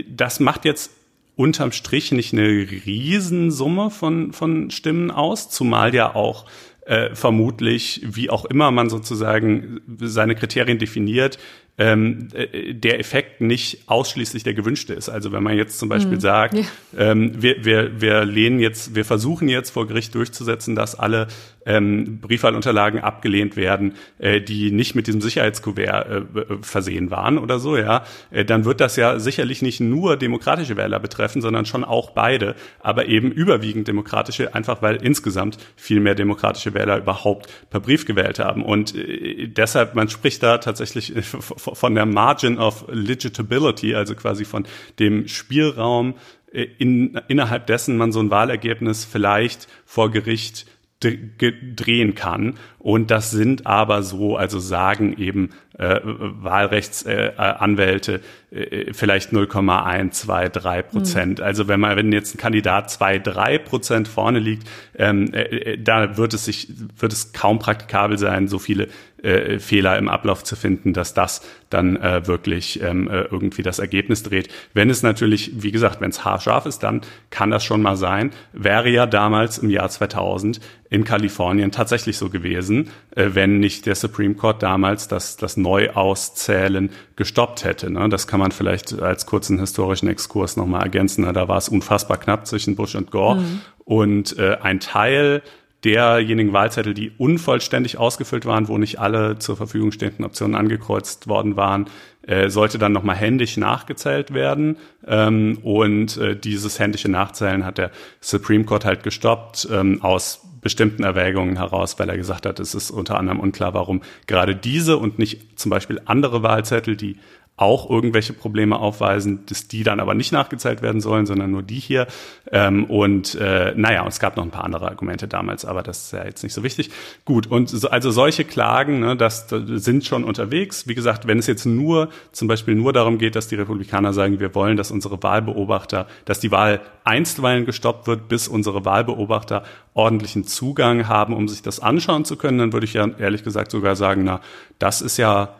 das macht jetzt unterm Strich nicht eine Riesensumme von, von Stimmen aus, zumal ja auch äh, vermutlich, wie auch immer man sozusagen seine Kriterien definiert, ähm, äh, der Effekt nicht ausschließlich der gewünschte ist. Also wenn man jetzt zum Beispiel mhm. sagt, ja. ähm, wir, wir, wir lehnen jetzt, wir versuchen jetzt vor Gericht durchzusetzen, dass alle ähm, Briefwahlunterlagen abgelehnt werden, äh, die nicht mit diesem Sicherheitskuvert äh, versehen waren oder so, ja, äh, dann wird das ja sicherlich nicht nur demokratische Wähler betreffen, sondern schon auch beide, aber eben überwiegend demokratische, einfach weil insgesamt viel mehr demokratische Wähler überhaupt per Brief gewählt haben. Und äh, deshalb, man spricht da tatsächlich von der Margin of Legitability, also quasi von dem Spielraum, äh, in, innerhalb dessen man so ein Wahlergebnis vielleicht vor Gericht drehen kann. Und das sind aber so, also sagen eben äh, Wahlrechtsanwälte äh, äh, vielleicht 0,123 Prozent. Mhm. Also wenn man, wenn jetzt ein Kandidat zwei, drei Prozent vorne liegt, ähm, äh, äh, da wird es sich, wird es kaum praktikabel sein, so viele äh, Fehler im Ablauf zu finden, dass das dann äh, wirklich ähm, äh, irgendwie das Ergebnis dreht. Wenn es natürlich, wie gesagt, wenn es haarscharf ist, dann kann das schon mal sein. Wäre ja damals im Jahr 2000 in Kalifornien tatsächlich so gewesen, äh, wenn nicht der Supreme Court damals das, das Neuauszählen gestoppt hätte. Ne? Das kann man vielleicht als kurzen historischen Exkurs nochmal ergänzen. Ne? Da war es unfassbar knapp zwischen Bush und Gore. Mhm. Und äh, ein Teil derjenigen Wahlzettel, die unvollständig ausgefüllt waren, wo nicht alle zur Verfügung stehenden Optionen angekreuzt worden waren, äh, sollte dann nochmal händisch nachgezählt werden. Ähm, und äh, dieses händische Nachzählen hat der Supreme Court halt gestoppt ähm, aus bestimmten Erwägungen heraus, weil er gesagt hat, es ist unter anderem unklar, warum gerade diese und nicht zum Beispiel andere Wahlzettel, die auch irgendwelche Probleme aufweisen, dass die dann aber nicht nachgezählt werden sollen, sondern nur die hier. Ähm, und äh, naja, und es gab noch ein paar andere Argumente damals, aber das ist ja jetzt nicht so wichtig. Gut, und so, also solche Klagen, ne, das, das sind schon unterwegs. Wie gesagt, wenn es jetzt nur zum Beispiel nur darum geht, dass die Republikaner sagen, wir wollen, dass unsere Wahlbeobachter, dass die Wahl einstweilen gestoppt wird, bis unsere Wahlbeobachter ordentlichen Zugang haben, um sich das anschauen zu können, dann würde ich ja ehrlich gesagt sogar sagen, na, das ist ja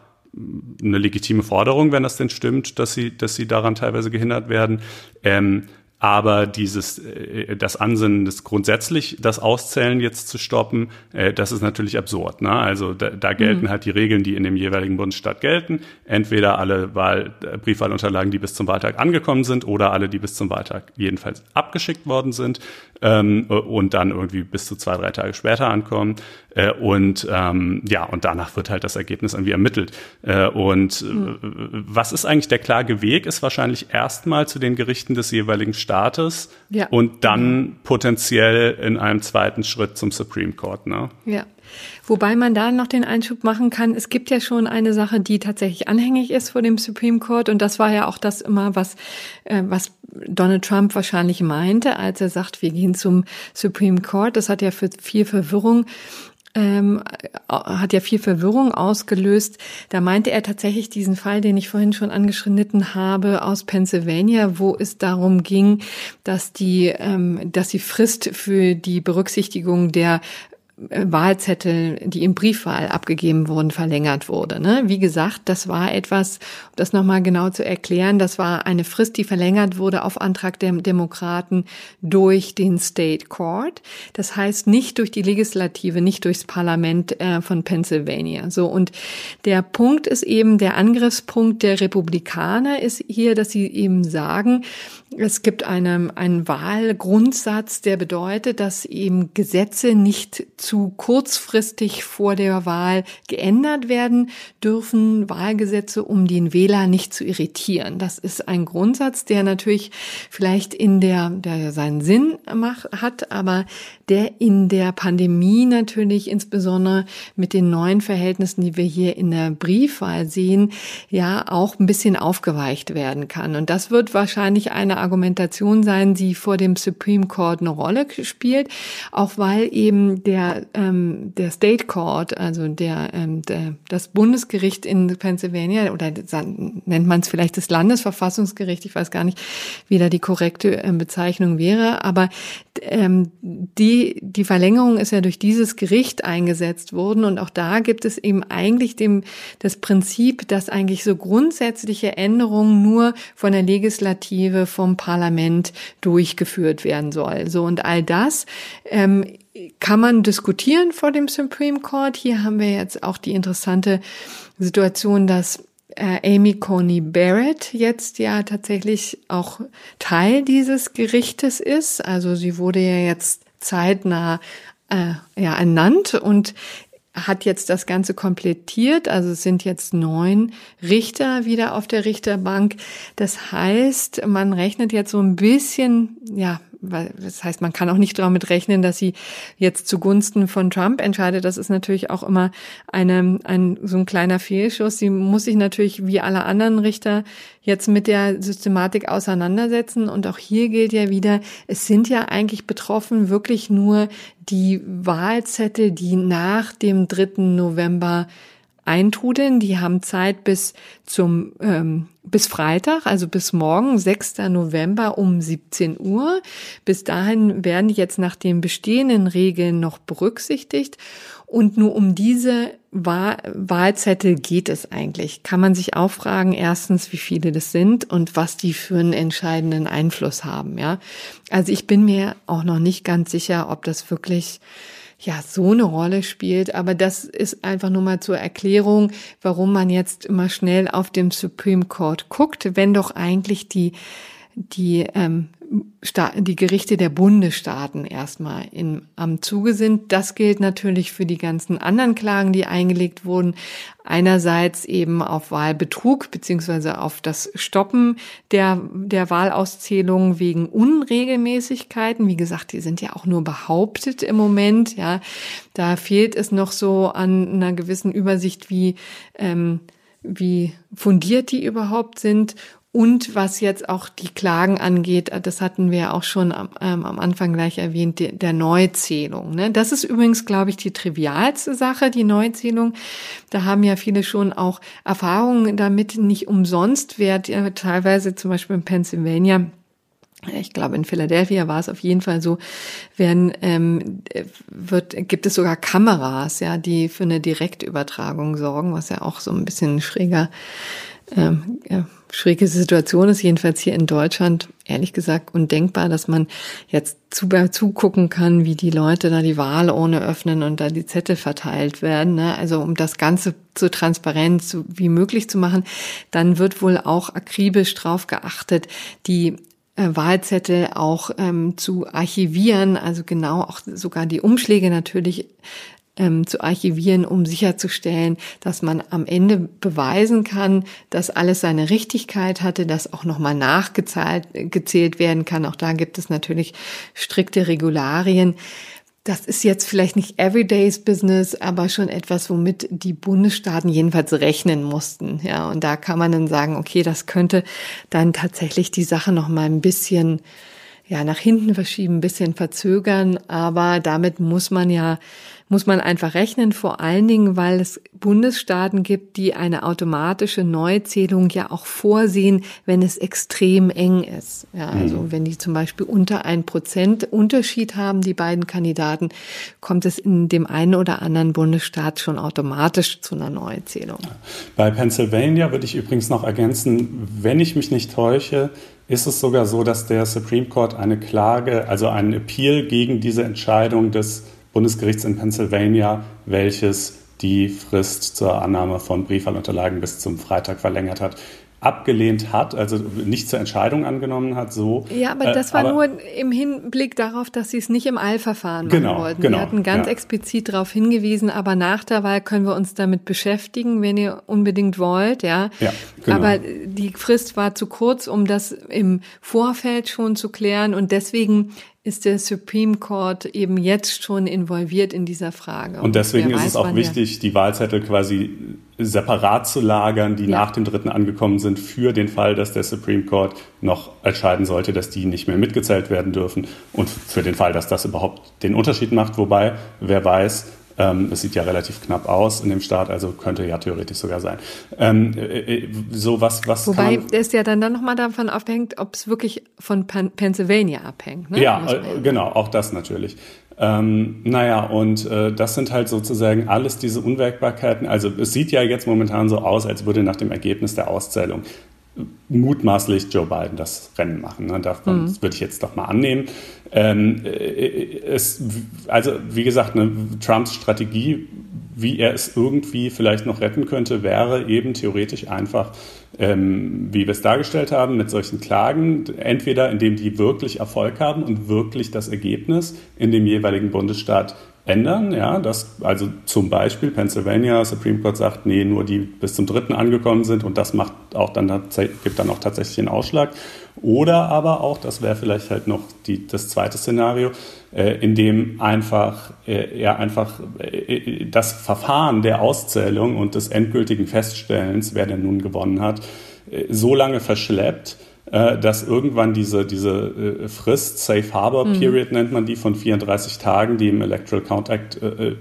eine legitime Forderung, wenn das denn stimmt, dass sie, dass sie daran teilweise gehindert werden. Ähm, Aber dieses, äh, das Ansinnen, das grundsätzlich das Auszählen jetzt zu stoppen, äh, das ist natürlich absurd. Ne? Also da, da gelten mhm. halt die Regeln, die in dem jeweiligen Bundesstaat gelten. Entweder alle Wahl, äh, Briefwahlunterlagen, die bis zum Wahltag angekommen sind, oder alle, die bis zum Wahltag jedenfalls abgeschickt worden sind ähm, und dann irgendwie bis zu zwei, drei Tage später ankommen. Äh, und ähm, ja, und danach wird halt das Ergebnis irgendwie ermittelt. Äh, und mhm. was ist eigentlich der klare Weg? Ist wahrscheinlich erstmal zu den Gerichten des jeweiligen Staates ja. und dann potenziell in einem zweiten Schritt zum Supreme Court. Ne? Ja. Wobei man da noch den Einschub machen kann, es gibt ja schon eine Sache, die tatsächlich anhängig ist vor dem Supreme Court und das war ja auch das immer, was, äh, was Donald Trump wahrscheinlich meinte, als er sagt, wir gehen zum Supreme Court. Das hat ja für viel Verwirrung ähm, hat ja viel Verwirrung ausgelöst. Da meinte er tatsächlich diesen Fall, den ich vorhin schon angeschnitten habe, aus Pennsylvania, wo es darum ging, dass die, ähm, dass die Frist für die Berücksichtigung der Wahlzettel, die im Briefwahl abgegeben wurden, verlängert wurde. Ne? Wie gesagt, das war etwas, um das nochmal genau zu erklären, das war eine Frist, die verlängert wurde auf Antrag der Demokraten durch den State Court. Das heißt nicht durch die Legislative, nicht durchs Parlament äh, von Pennsylvania. So und der Punkt ist eben, der Angriffspunkt der Republikaner ist hier, dass sie eben sagen, es gibt eine, einen Wahlgrundsatz, der bedeutet, dass eben Gesetze nicht zu kurzfristig vor der Wahl geändert werden dürfen, Wahlgesetze, um den Wähler nicht zu irritieren. Das ist ein Grundsatz, der natürlich vielleicht in der, der seinen Sinn macht, hat, aber der in der Pandemie natürlich insbesondere mit den neuen Verhältnissen, die wir hier in der Briefwahl sehen, ja auch ein bisschen aufgeweicht werden kann. Und das wird wahrscheinlich eine Argumentation sein, die vor dem Supreme Court eine Rolle spielt, auch weil eben der, ähm, der State Court, also der, ähm, der, das Bundesgericht in Pennsylvania, oder nennt man es vielleicht das Landesverfassungsgericht, ich weiß gar nicht, wie da die korrekte äh, Bezeichnung wäre, aber ähm, die, die Verlängerung ist ja durch dieses Gericht eingesetzt worden und auch da gibt es eben eigentlich dem, das Prinzip, dass eigentlich so grundsätzliche Änderungen nur von der Legislative, vom Parlament durchgeführt werden soll. So und all das ähm, kann man diskutieren vor dem Supreme Court. Hier haben wir jetzt auch die interessante Situation, dass äh, Amy Coney Barrett jetzt ja tatsächlich auch Teil dieses Gerichtes ist. Also sie wurde ja jetzt zeitnah äh, ja, ernannt. Und hat jetzt das Ganze komplettiert. Also es sind jetzt neun Richter wieder auf der Richterbank. Das heißt, man rechnet jetzt so ein bisschen, ja, das heißt, man kann auch nicht damit rechnen, dass sie jetzt zugunsten von Trump entscheidet. Das ist natürlich auch immer eine, ein, so ein kleiner Fehlschuss. Sie muss sich natürlich wie alle anderen Richter jetzt mit der Systematik auseinandersetzen. Und auch hier gilt ja wieder, es sind ja eigentlich betroffen wirklich nur die Wahlzettel, die nach dem 3. November eintrudeln. Die haben Zeit bis zum ähm, bis Freitag, also bis morgen, 6. November um 17 Uhr. Bis dahin werden jetzt nach den bestehenden Regeln noch berücksichtigt. Und nur um diese Wahl Wahlzettel geht es eigentlich. Kann man sich auch fragen, erstens, wie viele das sind und was die für einen entscheidenden Einfluss haben, ja. Also ich bin mir auch noch nicht ganz sicher, ob das wirklich ja so eine Rolle spielt. Aber das ist einfach nur mal zur Erklärung, warum man jetzt immer schnell auf dem Supreme Court guckt, wenn doch eigentlich die die ähm, die Gerichte der Bundesstaaten erstmal in, am Zuge sind. Das gilt natürlich für die ganzen anderen Klagen, die eingelegt wurden. Einerseits eben auf Wahlbetrug beziehungsweise auf das Stoppen der, der Wahlauszählung wegen Unregelmäßigkeiten. Wie gesagt, die sind ja auch nur behauptet im Moment. Ja, da fehlt es noch so an einer gewissen Übersicht, wie ähm, wie fundiert die überhaupt sind und was jetzt auch die Klagen angeht, das hatten wir auch schon am, ähm, am Anfang gleich erwähnt, der, der Neuzählung. Ne? Das ist übrigens, glaube ich, die trivialste Sache, die Neuzählung. Da haben ja viele schon auch Erfahrungen damit. Nicht umsonst wird ja teilweise zum Beispiel in Pennsylvania ich glaube, in Philadelphia war es auf jeden Fall so, werden, ähm, wird, gibt es sogar Kameras, ja, die für eine Direktübertragung sorgen, was ja auch so ein bisschen ein schräger ähm, ja, schräge Situation ist, jedenfalls hier in Deutschland, ehrlich gesagt, undenkbar, dass man jetzt zu, zugucken kann, wie die Leute da die Wahlurne öffnen und da die Zettel verteilt werden. Ne? Also um das Ganze so transparent wie möglich zu machen, dann wird wohl auch akribisch drauf geachtet, die äh, Wahlzettel auch ähm, zu archivieren, also genau auch sogar die Umschläge natürlich ähm, zu archivieren, um sicherzustellen, dass man am Ende beweisen kann, dass alles seine Richtigkeit hatte, dass auch nochmal nachgezählt gezählt werden kann. Auch da gibt es natürlich strikte Regularien. Das ist jetzt vielleicht nicht Everyday's Business, aber schon etwas, womit die Bundesstaaten jedenfalls rechnen mussten. Ja, und da kann man dann sagen, okay, das könnte dann tatsächlich die Sache noch mal ein bisschen ja nach hinten verschieben, ein bisschen verzögern, aber damit muss man ja muss man einfach rechnen, vor allen Dingen, weil es Bundesstaaten gibt, die eine automatische Neuzählung ja auch vorsehen, wenn es extrem eng ist. Ja, also mhm. wenn die zum Beispiel unter ein Prozent Unterschied haben, die beiden Kandidaten, kommt es in dem einen oder anderen Bundesstaat schon automatisch zu einer Neuzählung. Bei Pennsylvania würde ich übrigens noch ergänzen, wenn ich mich nicht täusche, ist es sogar so, dass der Supreme Court eine Klage, also einen Appeal gegen diese Entscheidung des Bundesgerichts in Pennsylvania, welches die Frist zur Annahme von Briefwahlunterlagen bis zum Freitag verlängert hat, abgelehnt hat, also nicht zur Entscheidung angenommen hat, so. Ja, aber das äh, war aber, nur im Hinblick darauf, dass sie es nicht im Eilverfahren machen genau, wollten. Genau, wir hatten ganz ja. explizit darauf hingewiesen, aber nach der Wahl können wir uns damit beschäftigen, wenn ihr unbedingt wollt, ja. ja genau. Aber die Frist war zu kurz, um das im Vorfeld schon zu klären und deswegen ist der Supreme Court eben jetzt schon involviert in dieser Frage. Und deswegen ist es auch wichtig, die Wahlzettel quasi separat zu lagern, die ja. nach dem dritten angekommen sind, für den Fall, dass der Supreme Court noch entscheiden sollte, dass die nicht mehr mitgezählt werden dürfen und für den Fall, dass das überhaupt den Unterschied macht. Wobei, wer weiß, ähm, es sieht ja relativ knapp aus in dem Staat, also könnte ja theoretisch sogar sein. Ähm, äh, äh so was, was Wobei es ja dann, dann nochmal davon abhängt, ob es wirklich von Pen Pennsylvania abhängt. Ne? Ja, äh, genau, auch das natürlich. Ähm, naja, und äh, das sind halt sozusagen alles diese Unwägbarkeiten. Also es sieht ja jetzt momentan so aus, als würde nach dem Ergebnis der Auszählung mutmaßlich Joe Biden das Rennen machen. Ne? Davon mhm. würde ich jetzt doch mal annehmen. Ähm, äh, es, also wie gesagt, ne, Trumps Strategie, wie er es irgendwie vielleicht noch retten könnte, wäre eben theoretisch einfach, ähm, wie wir es dargestellt haben, mit solchen Klagen, entweder indem die wirklich Erfolg haben und wirklich das Ergebnis in dem jeweiligen Bundesstaat ändern. Ja, dass also zum Beispiel Pennsylvania Supreme Court sagt, nee, nur die bis zum dritten angekommen sind und das macht auch dann gibt dann auch tatsächlich einen Ausschlag. Oder aber auch, das wäre vielleicht halt noch die, das zweite Szenario, äh, in dem einfach äh, er einfach äh, das Verfahren der Auszählung und des endgültigen Feststellens, wer denn nun gewonnen hat, äh, so lange verschleppt, äh, dass irgendwann diese, diese äh, Frist, Safe Harbor mhm. Period nennt man die, von 34 Tagen, die im Electoral Count Act äh, äh,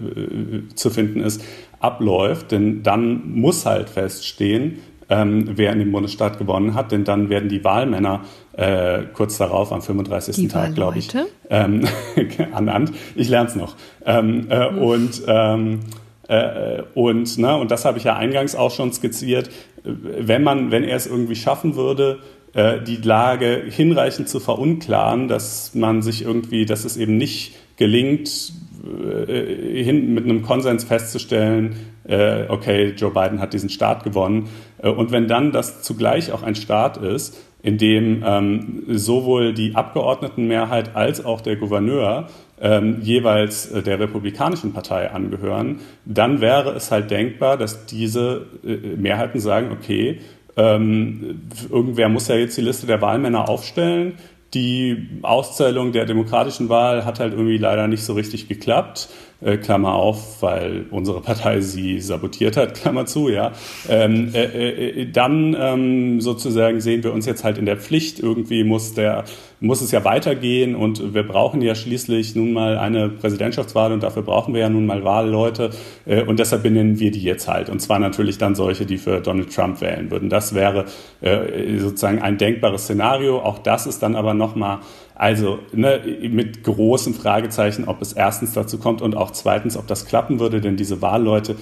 zu finden ist, abläuft. Denn dann muss halt feststehen, ähm, wer in dem Bundesstaat gewonnen hat, denn dann werden die Wahlmänner äh, kurz darauf am 35. Die Tag, glaube ich, ähm, ernannt. Ich lerne es noch. Ähm, äh, mhm. Und ähm, äh, und, ne, und das habe ich ja eingangs auch schon skizziert. Wenn man, wenn er es irgendwie schaffen würde, die Lage hinreichend zu verunklaren, dass man sich irgendwie, dass es eben nicht gelingt, äh, mit einem Konsens festzustellen, äh, okay, Joe Biden hat diesen Staat gewonnen. Äh, und wenn dann das zugleich auch ein Staat ist, in dem ähm, sowohl die Abgeordnetenmehrheit als auch der Gouverneur ähm, jeweils äh, der Republikanischen Partei angehören, dann wäre es halt denkbar, dass diese äh, Mehrheiten sagen, okay, ähm, irgendwer muss ja jetzt die Liste der Wahlmänner aufstellen. Die Auszählung der demokratischen Wahl hat halt irgendwie leider nicht so richtig geklappt. Äh, Klammer auf, weil unsere Partei sie sabotiert hat, Klammer zu, ja, ähm, äh, äh, dann ähm, sozusagen sehen wir uns jetzt halt in der Pflicht, irgendwie muss der, muss es ja weitergehen und wir brauchen ja schließlich nun mal eine Präsidentschaftswahl und dafür brauchen wir ja nun mal Wahlleute äh, und deshalb benennen wir die jetzt halt und zwar natürlich dann solche, die für Donald Trump wählen würden. Das wäre äh, sozusagen ein denkbares Szenario. Auch das ist dann aber nochmal also ne, mit großen Fragezeichen, ob es erstens dazu kommt und auch zweitens, ob das klappen würde, denn diese Wahlleute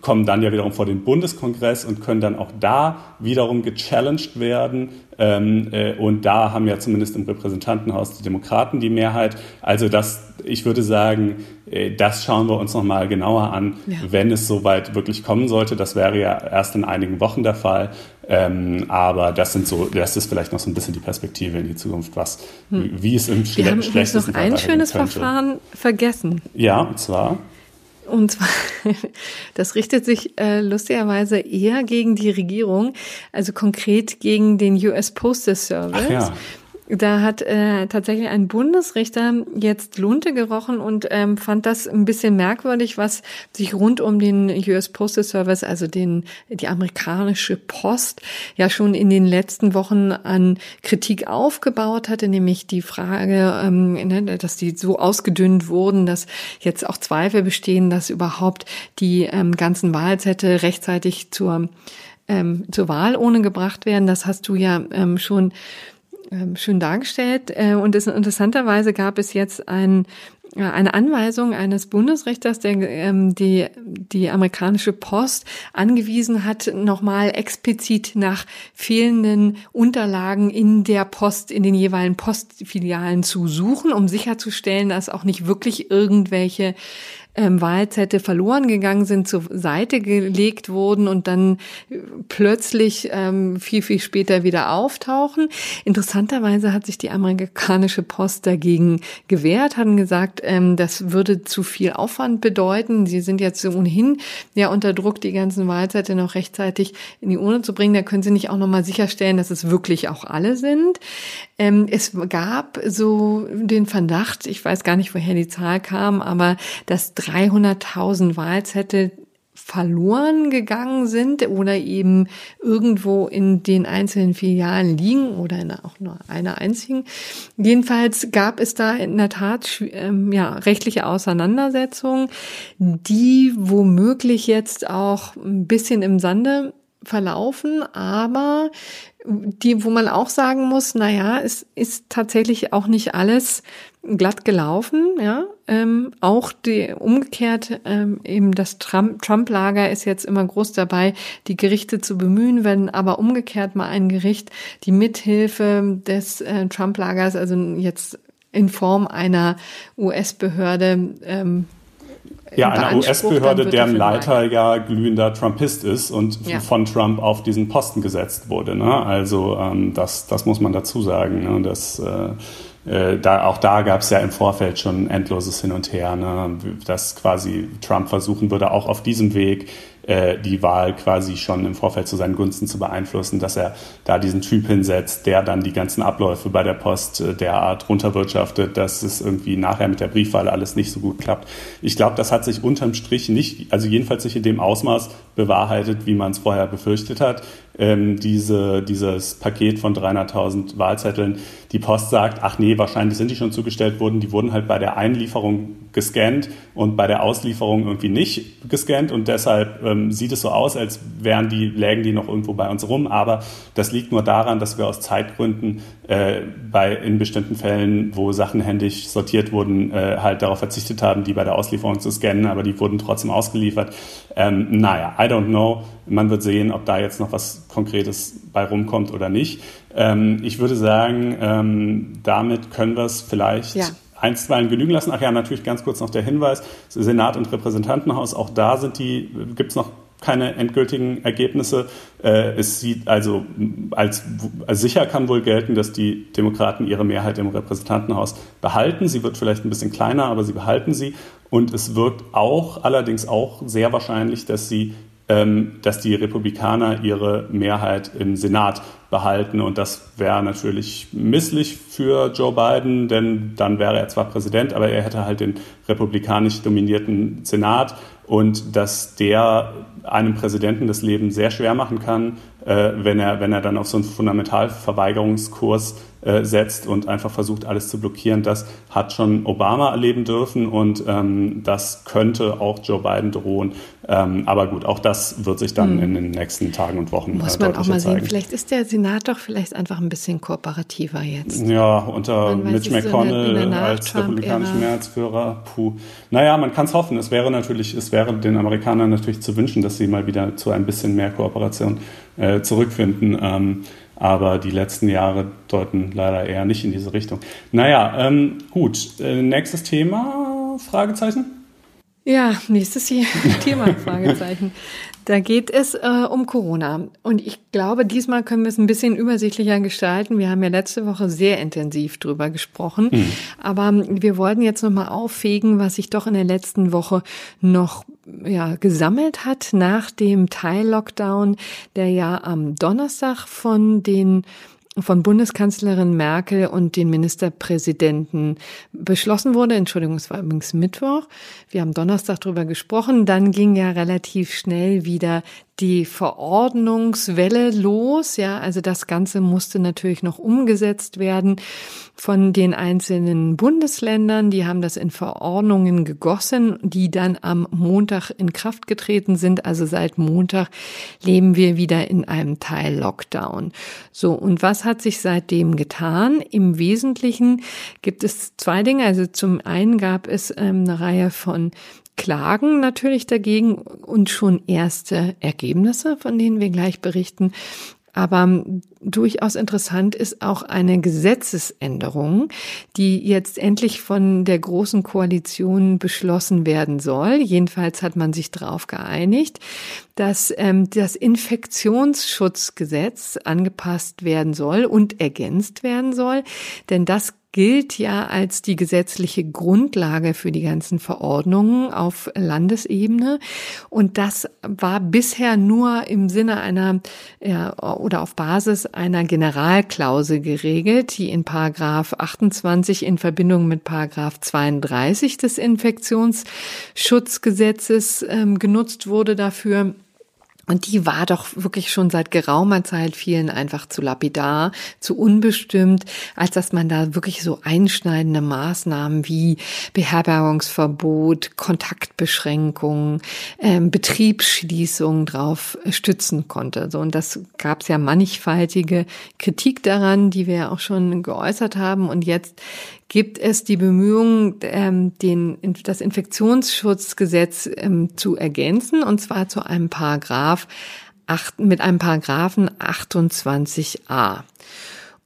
kommen dann ja wiederum vor den Bundeskongress und können dann auch da wiederum gechallenged werden. Ähm, äh, und da haben ja zumindest im Repräsentantenhaus die Demokraten die Mehrheit. Also das, ich würde sagen, äh, das schauen wir uns nochmal genauer an, ja. wenn es soweit wirklich kommen sollte. Das wäre ja erst in einigen Wochen der Fall. Ähm, aber das sind so, das ist vielleicht noch so ein bisschen die Perspektive in die Zukunft, was, hm. wie es im Schle Wir haben schlechtesten noch ein schönes könnte. Verfahren vergessen. Ja, und zwar und zwar, das richtet sich äh, lustigerweise eher gegen die Regierung, also konkret gegen den US Postal Service. Ach ja. Da hat äh, tatsächlich ein Bundesrichter jetzt Lunte gerochen und ähm, fand das ein bisschen merkwürdig, was sich rund um den US Postal Service, also den die amerikanische Post, ja schon in den letzten Wochen an Kritik aufgebaut hatte, nämlich die Frage, ähm, ne, dass die so ausgedünnt wurden, dass jetzt auch Zweifel bestehen, dass überhaupt die ähm, ganzen Wahlzettel rechtzeitig zur ähm, zur Wahl ohne gebracht werden. Das hast du ja ähm, schon schön dargestellt. Äh, und es, interessanterweise gab es jetzt ein, äh, eine Anweisung eines Bundesrichters, der ähm, die, die amerikanische Post angewiesen hat, nochmal explizit nach fehlenden Unterlagen in der Post, in den jeweiligen Postfilialen zu suchen, um sicherzustellen, dass auch nicht wirklich irgendwelche ähm, Wahlzettel verloren gegangen sind, zur Seite gelegt wurden und dann äh, plötzlich ähm, viel, viel später wieder auftauchen. Interessanterweise hat sich die amerikanische Post dagegen gewehrt, haben gesagt, ähm, das würde zu viel Aufwand bedeuten. Sie sind jetzt ohnehin ja unter Druck, die ganzen Wahlzettel noch rechtzeitig in die Urne zu bringen. Da können Sie nicht auch nochmal sicherstellen, dass es wirklich auch alle sind. Ähm, es gab so den Verdacht, ich weiß gar nicht, woher die Zahl kam, aber dass 300.000 Wahlzettel verloren gegangen sind oder eben irgendwo in den einzelnen Filialen liegen oder in auch nur einer einzigen. Jedenfalls gab es da in der Tat ähm, ja, rechtliche Auseinandersetzungen, die womöglich jetzt auch ein bisschen im Sande verlaufen, aber die, wo man auch sagen muss, na ja, es ist tatsächlich auch nicht alles glatt gelaufen, ja. Ähm, auch die umgekehrt ähm, eben das Trump-Lager ist jetzt immer groß dabei, die Gerichte zu bemühen, wenn aber umgekehrt mal ein Gericht die Mithilfe des äh, Trump-Lagers, also jetzt in Form einer US-Behörde ähm, ja, einer US-Behörde, deren Leiter ja glühender Trumpist ist und ja. von Trump auf diesen Posten gesetzt wurde. Ne? Also ähm, das, das muss man dazu sagen. Ne? Das, äh, äh, da, auch da gab es ja im Vorfeld schon endloses Hin und Her, ne? dass quasi Trump versuchen würde, auch auf diesem Weg äh, die Wahl quasi schon im Vorfeld zu seinen Gunsten zu beeinflussen, dass er da diesen Typ hinsetzt, der dann die ganzen Abläufe bei der Post äh, derart runterwirtschaftet, dass es irgendwie nachher mit der Briefwahl alles nicht so gut klappt. Ich glaube, das hat sich unterm Strich nicht, also jedenfalls nicht in dem Ausmaß bewahrheitet, wie man es vorher befürchtet hat. Ähm, diese, dieses Paket von 300.000 Wahlzetteln, die Post sagt, ach nee, wahrscheinlich sind die schon zugestellt worden, die wurden halt bei der Einlieferung gescannt und bei der Auslieferung irgendwie nicht gescannt und deshalb ähm, sieht es so aus, als wären die, lägen die noch irgendwo bei uns rum, aber das liegt nur daran, dass wir aus Zeitgründen äh, bei, in bestimmten Fällen, wo Sachen händisch sortiert wurden, äh, halt darauf verzichtet haben, die bei der Auslieferung zu scannen, aber die wurden trotzdem ausgeliefert. Ähm, naja, I don't know. Man wird sehen, ob da jetzt noch was Konkretes bei rumkommt oder nicht. Ähm, ich würde sagen, ähm, damit können wir es vielleicht ja einstweilen genügen lassen. Ach ja, natürlich ganz kurz noch der Hinweis, Senat und Repräsentantenhaus, auch da sind die, gibt es noch keine endgültigen Ergebnisse. Äh, es sieht also als, als, sicher kann wohl gelten, dass die Demokraten ihre Mehrheit im Repräsentantenhaus behalten. Sie wird vielleicht ein bisschen kleiner, aber sie behalten sie. Und es wirkt auch allerdings auch sehr wahrscheinlich, dass sie dass die Republikaner ihre Mehrheit im Senat behalten. Und das wäre natürlich misslich für Joe Biden, denn dann wäre er zwar Präsident, aber er hätte halt den republikanisch dominierten Senat und dass der einem Präsidenten das Leben sehr schwer machen kann, äh, wenn, er, wenn er dann auf so einen Fundamentalverweigerungskurs äh, setzt und einfach versucht, alles zu blockieren. Das hat schon Obama erleben dürfen und ähm, das könnte auch Joe Biden drohen. Ähm, aber gut, auch das wird sich dann mhm. in den nächsten Tagen und Wochen Muss man auch mal sehen. Vielleicht ist der Senat doch vielleicht einfach ein bisschen kooperativer jetzt. Ja, unter Mitch McConnell so als republikanischen Mehrheitsführer. Puh. Naja, man kann es hoffen. Es wäre natürlich, es wäre den Amerikanern natürlich zu wünschen, dass sie mal wieder zu ein bisschen mehr Kooperation äh, zurückfinden. Ähm, aber die letzten Jahre deuten leider eher nicht in diese Richtung. Naja, ähm, gut. Äh, nächstes Thema? Fragezeichen? Ja, nächstes Thema, Fragezeichen. Da geht es äh, um Corona. Und ich glaube, diesmal können wir es ein bisschen übersichtlicher gestalten. Wir haben ja letzte Woche sehr intensiv drüber gesprochen. Mhm. Aber wir wollten jetzt nochmal auffegen, was sich doch in der letzten Woche noch ja, gesammelt hat nach dem Teil-Lockdown, der ja am Donnerstag von den von Bundeskanzlerin Merkel und den Ministerpräsidenten beschlossen wurde. Entschuldigung, es war übrigens Mittwoch. Wir haben Donnerstag drüber gesprochen. Dann ging ja relativ schnell wieder die Verordnungswelle los. Ja, also das Ganze musste natürlich noch umgesetzt werden von den einzelnen Bundesländern. Die haben das in Verordnungen gegossen, die dann am Montag in Kraft getreten sind. Also seit Montag leben wir wieder in einem Teil Lockdown. So. Und was hat sich seitdem getan? Im Wesentlichen gibt es zwei Dinge. Also zum einen gab es ähm, eine Reihe von klagen natürlich dagegen und schon erste Ergebnisse, von denen wir gleich berichten. Aber durchaus interessant ist auch eine Gesetzesänderung, die jetzt endlich von der Großen Koalition beschlossen werden soll. Jedenfalls hat man sich darauf geeinigt, dass ähm, das Infektionsschutzgesetz angepasst werden soll und ergänzt werden soll. Denn das gilt ja als die gesetzliche Grundlage für die ganzen Verordnungen auf Landesebene. Und das war bisher nur im Sinne einer ja, oder auf Basis einer Generalklausel geregelt, die in Paragraph 28 in Verbindung mit Paragraph 32 des Infektionsschutzgesetzes ähm, genutzt wurde dafür. Und die war doch wirklich schon seit geraumer Zeit vielen einfach zu lapidar, zu unbestimmt, als dass man da wirklich so einschneidende Maßnahmen wie Beherbergungsverbot, Kontaktbeschränkungen, ähm, Betriebsschließung drauf stützen konnte. So, und das gab es ja mannigfaltige Kritik daran, die wir ja auch schon geäußert haben. Und jetzt gibt es die Bemühungen, ähm, den, das Infektionsschutzgesetz ähm, zu ergänzen, und zwar zu einem Paragraph acht, mit einem Paragraphen 28a.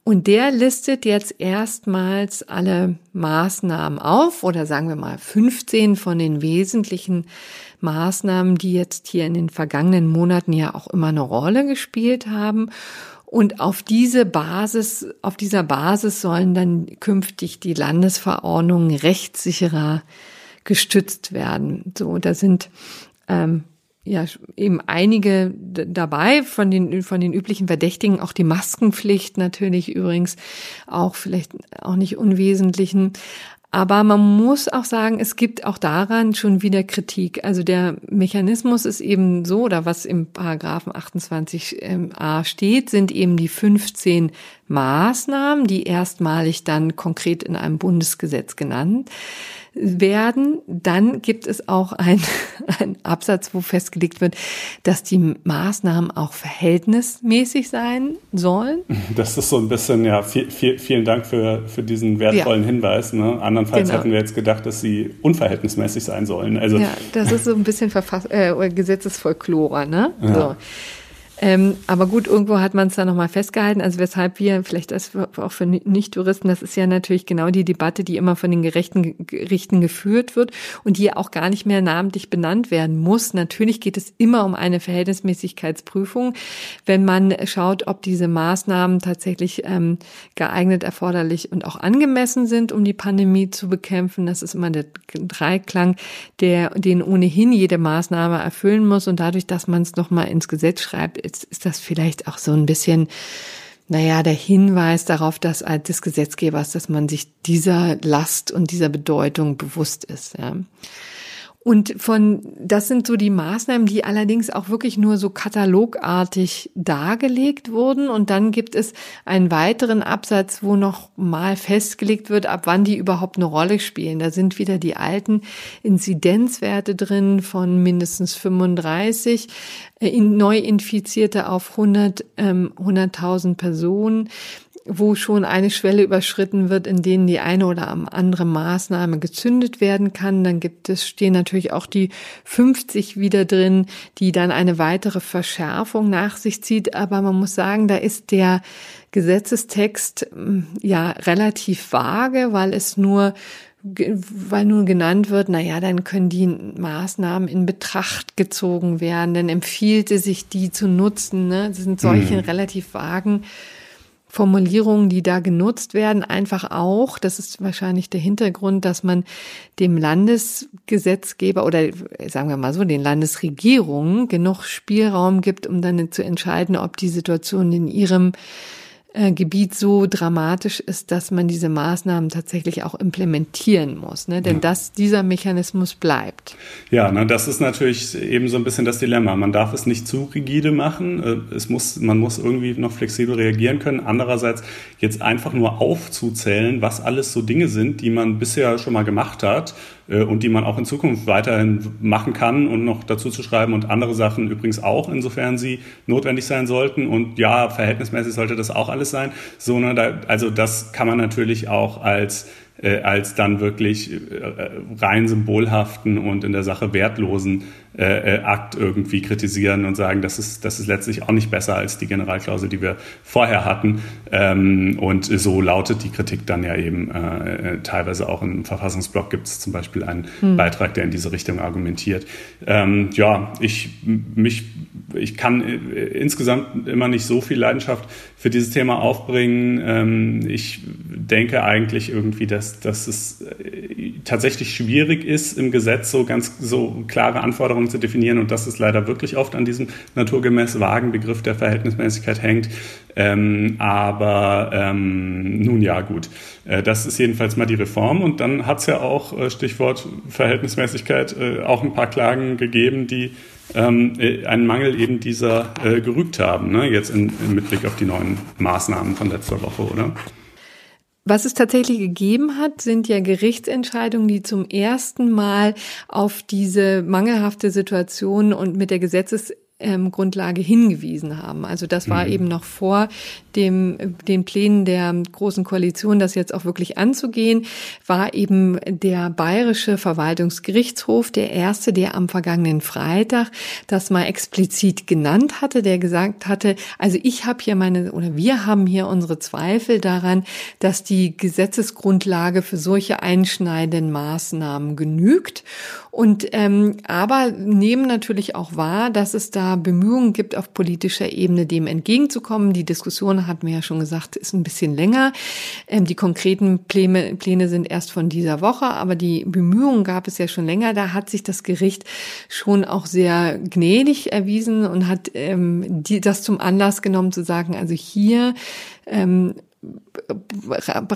Und der listet jetzt erstmals alle Maßnahmen auf oder sagen wir mal 15 von den wesentlichen Maßnahmen, die jetzt hier in den vergangenen Monaten ja auch immer eine Rolle gespielt haben. Und auf diese Basis, auf dieser Basis sollen dann künftig die Landesverordnungen rechtssicherer gestützt werden. So, da sind ähm, ja eben einige dabei von den von den üblichen Verdächtigen, auch die Maskenpflicht natürlich übrigens auch vielleicht auch nicht unwesentlichen. Aber man muss auch sagen, es gibt auch daran schon wieder Kritik. Also der Mechanismus ist eben so, oder was im Paragraphen 28a steht, sind eben die 15 Maßnahmen, die erstmalig dann konkret in einem Bundesgesetz genannt werden. Dann gibt es auch ein, ein Absatz, wo festgelegt wird, dass die Maßnahmen auch verhältnismäßig sein sollen. Das ist so ein bisschen, ja, viel, viel, vielen Dank für, für diesen wertvollen ja. Hinweis. Ne? Andernfalls genau. hätten wir jetzt gedacht, dass sie unverhältnismäßig sein sollen. Also, ja, das ist so ein bisschen Verfass äh, Gesetzesfolklore, ne? Ja. So. Ähm, aber gut, irgendwo hat man es da nochmal festgehalten. Also weshalb wir, vielleicht das auch für Nicht-Touristen, das ist ja natürlich genau die Debatte, die immer von den gerechten Gerichten geführt wird und die auch gar nicht mehr namentlich benannt werden muss. Natürlich geht es immer um eine Verhältnismäßigkeitsprüfung, wenn man schaut, ob diese Maßnahmen tatsächlich ähm, geeignet, erforderlich und auch angemessen sind, um die Pandemie zu bekämpfen. Das ist immer der Dreiklang, der den ohnehin jede Maßnahme erfüllen muss. Und dadurch, dass man es nochmal ins Gesetz schreibt, ist, ist das vielleicht auch so ein bisschen, naja, der Hinweis darauf, dass des Gesetzgebers, dass man sich dieser Last und dieser Bedeutung bewusst ist. Ja. Und von, das sind so die Maßnahmen, die allerdings auch wirklich nur so katalogartig dargelegt wurden. Und dann gibt es einen weiteren Absatz, wo noch mal festgelegt wird, ab wann die überhaupt eine Rolle spielen. Da sind wieder die alten Inzidenzwerte drin von mindestens 35 äh, Neuinfizierte auf 100, ähm, 100.000 Personen wo schon eine Schwelle überschritten wird, in denen die eine oder andere Maßnahme gezündet werden kann. Dann gibt es, stehen natürlich auch die 50 wieder drin, die dann eine weitere Verschärfung nach sich zieht. Aber man muss sagen, da ist der Gesetzestext hm, ja relativ vage, weil es nur weil nun genannt wird, na ja, dann können die Maßnahmen in Betracht gezogen werden, dann empfiehlt es sich, die zu nutzen. Ne? Das sind solche mhm. relativ vagen Formulierungen, die da genutzt werden, einfach auch, das ist wahrscheinlich der Hintergrund, dass man dem Landesgesetzgeber oder sagen wir mal so, den Landesregierungen genug Spielraum gibt, um dann zu entscheiden, ob die Situation in ihrem äh, Gebiet so dramatisch ist, dass man diese Maßnahmen tatsächlich auch implementieren muss. Ne? Denn ja. das, dieser Mechanismus bleibt. Ja, ne, das ist natürlich eben so ein bisschen das Dilemma. Man darf es nicht zu rigide machen. Äh, es muss, man muss irgendwie noch flexibel reagieren können. Andererseits jetzt einfach nur aufzuzählen, was alles so Dinge sind, die man bisher schon mal gemacht hat und die man auch in Zukunft weiterhin machen kann und noch dazu zu schreiben und andere Sachen übrigens auch, insofern sie notwendig sein sollten. Und ja, verhältnismäßig sollte das auch alles sein. So, ne, da, also das kann man natürlich auch als äh, als dann wirklich äh, rein symbolhaften und in der Sache wertlosen äh, äh, Akt irgendwie kritisieren und sagen, das ist, das ist letztlich auch nicht besser als die Generalklausel, die wir vorher hatten. Ähm, und so lautet die Kritik dann ja eben äh, teilweise auch im Verfassungsblock gibt es zum Beispiel einen hm. Beitrag, der in diese Richtung argumentiert. Ähm, ja, ich mich ich kann äh, insgesamt immer nicht so viel Leidenschaft für dieses Thema aufbringen. Ähm, ich denke eigentlich irgendwie, dass, dass es äh, tatsächlich schwierig ist, im Gesetz so ganz so klare Anforderungen zu definieren und dass es leider wirklich oft an diesem naturgemäß vagen Begriff der Verhältnismäßigkeit hängt. Ähm, aber ähm, nun ja, gut. Äh, das ist jedenfalls mal die Reform. Und dann hat es ja auch, äh, Stichwort Verhältnismäßigkeit, äh, auch ein paar Klagen gegeben, die ähm, äh, einen Mangel eben dieser äh, gerügt haben, ne? jetzt in, in, mit Blick auf die neuen Maßnahmen von letzter Woche, oder? Was es tatsächlich gegeben hat, sind ja Gerichtsentscheidungen, die zum ersten Mal auf diese mangelhafte Situation und mit der Gesetzes ähm, Grundlage hingewiesen haben. Also das war mhm. eben noch vor dem, den Plänen der Großen Koalition, das jetzt auch wirklich anzugehen, war eben der Bayerische Verwaltungsgerichtshof der erste, der am vergangenen Freitag das mal explizit genannt hatte, der gesagt hatte, also ich habe hier meine oder wir haben hier unsere Zweifel daran, dass die Gesetzesgrundlage für solche einschneidenden Maßnahmen genügt. Und ähm, aber nehmen natürlich auch wahr, dass es da Bemühungen gibt, auf politischer Ebene dem entgegenzukommen. Die Diskussion, hatten wir ja schon gesagt, ist ein bisschen länger. Ähm, die konkreten Pläne, Pläne sind erst von dieser Woche, aber die Bemühungen gab es ja schon länger. Da hat sich das Gericht schon auch sehr gnädig erwiesen und hat ähm, die, das zum Anlass genommen zu sagen, also hier ähm,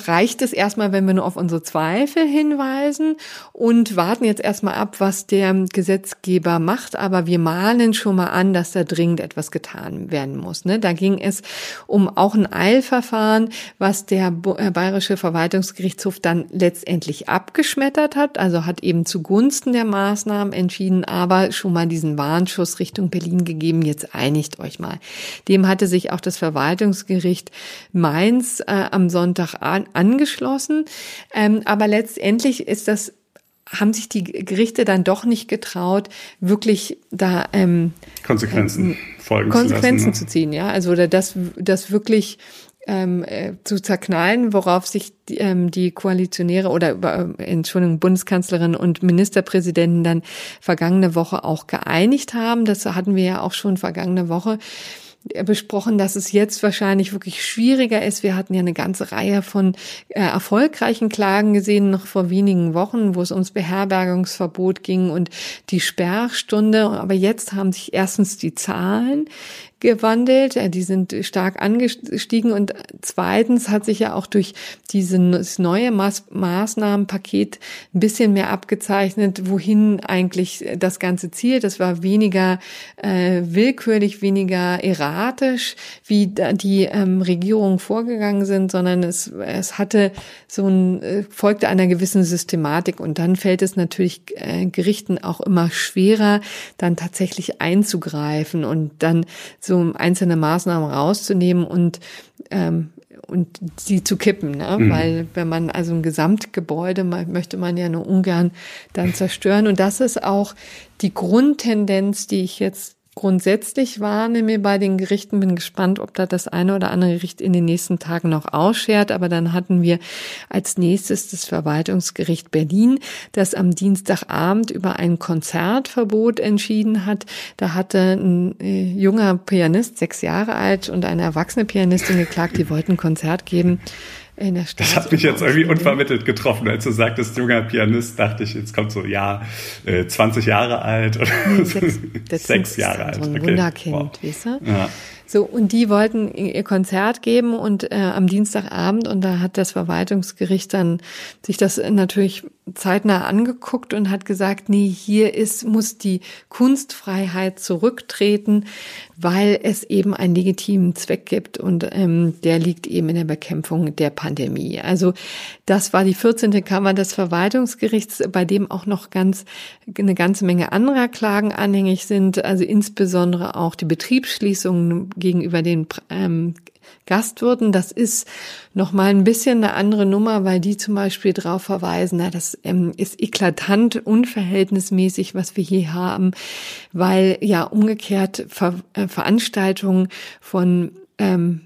reicht es erstmal, wenn wir nur auf unsere Zweifel hinweisen und warten jetzt erstmal ab, was der Gesetzgeber macht. Aber wir mahnen schon mal an, dass da dringend etwas getan werden muss. Ne? Da ging es um auch ein Eilverfahren, was der äh, Bayerische Verwaltungsgerichtshof dann letztendlich abgeschmettert hat. Also hat eben zugunsten der Maßnahmen entschieden, aber schon mal diesen Warnschuss Richtung Berlin gegeben. Jetzt einigt euch mal. Dem hatte sich auch das Verwaltungsgericht Mainz äh, am Sonntag an, angeschlossen. Ähm, aber letztendlich ist das haben sich die Gerichte dann doch nicht getraut, wirklich da ähm, Konsequenzen ähm, folgen Konsequenzen zu, lassen, ne? zu ziehen, ja. Also das, das wirklich ähm, äh, zu zerknallen, worauf sich die, ähm, die Koalitionäre oder äh, Entschuldigung, Bundeskanzlerin und Ministerpräsidenten dann vergangene Woche auch geeinigt haben. Das hatten wir ja auch schon vergangene Woche besprochen, dass es jetzt wahrscheinlich wirklich schwieriger ist. Wir hatten ja eine ganze Reihe von äh, erfolgreichen Klagen gesehen, noch vor wenigen Wochen, wo es ums Beherbergungsverbot ging und die Sperrstunde. Aber jetzt haben sich erstens die Zahlen gewandelt. Die sind stark angestiegen und zweitens hat sich ja auch durch dieses neue Maß Maßnahmenpaket ein bisschen mehr abgezeichnet, wohin eigentlich das Ganze zielt. Das war weniger äh, willkürlich, weniger erratisch, wie die ähm, Regierungen vorgegangen sind, sondern es, es hatte so ein, äh, folgte einer gewissen Systematik und dann fällt es natürlich äh, Gerichten auch immer schwerer, dann tatsächlich einzugreifen und dann so einzelne Maßnahmen rauszunehmen und ähm, und sie zu kippen, ne? Mhm. weil wenn man also ein Gesamtgebäude möchte man ja nur ungern dann zerstören und das ist auch die Grundtendenz, die ich jetzt grundsätzlich wahrnehme bei den Gerichten. Bin gespannt, ob da das eine oder andere Gericht in den nächsten Tagen noch ausschert. Aber dann hatten wir als nächstes das Verwaltungsgericht Berlin, das am Dienstagabend über ein Konzertverbot entschieden hat. Da hatte ein äh, junger Pianist, sechs Jahre alt, und eine erwachsene Pianistin geklagt, die wollten ein Konzert geben in der Stadt. Das hat mich jetzt irgendwie unvermittelt getroffen. Als du sagtest, junger Pianist, dachte ich, jetzt kommt so, ja, äh, 20 Jahre alt oder nee, sechs, sechs Jahre alt. So ein okay. Wunderkind, wow. weißt du? Ja. So, und die wollten ihr Konzert geben und äh, am Dienstagabend und da hat das Verwaltungsgericht dann sich das natürlich zeitnah angeguckt und hat gesagt, nee, hier ist, muss die Kunstfreiheit zurücktreten, weil es eben einen legitimen Zweck gibt und ähm, der liegt eben in der Bekämpfung der Pandemie. Also das war die 14. Kammer des Verwaltungsgerichts, bei dem auch noch ganz eine ganze Menge anderer Klagen anhängig sind, also insbesondere auch die Betriebsschließungen gegenüber den ähm, Gastwirten. Das ist nochmal ein bisschen eine andere Nummer, weil die zum Beispiel darauf verweisen, na, das ähm, ist eklatant unverhältnismäßig, was wir hier haben, weil ja umgekehrt Ver äh, Veranstaltungen von ähm,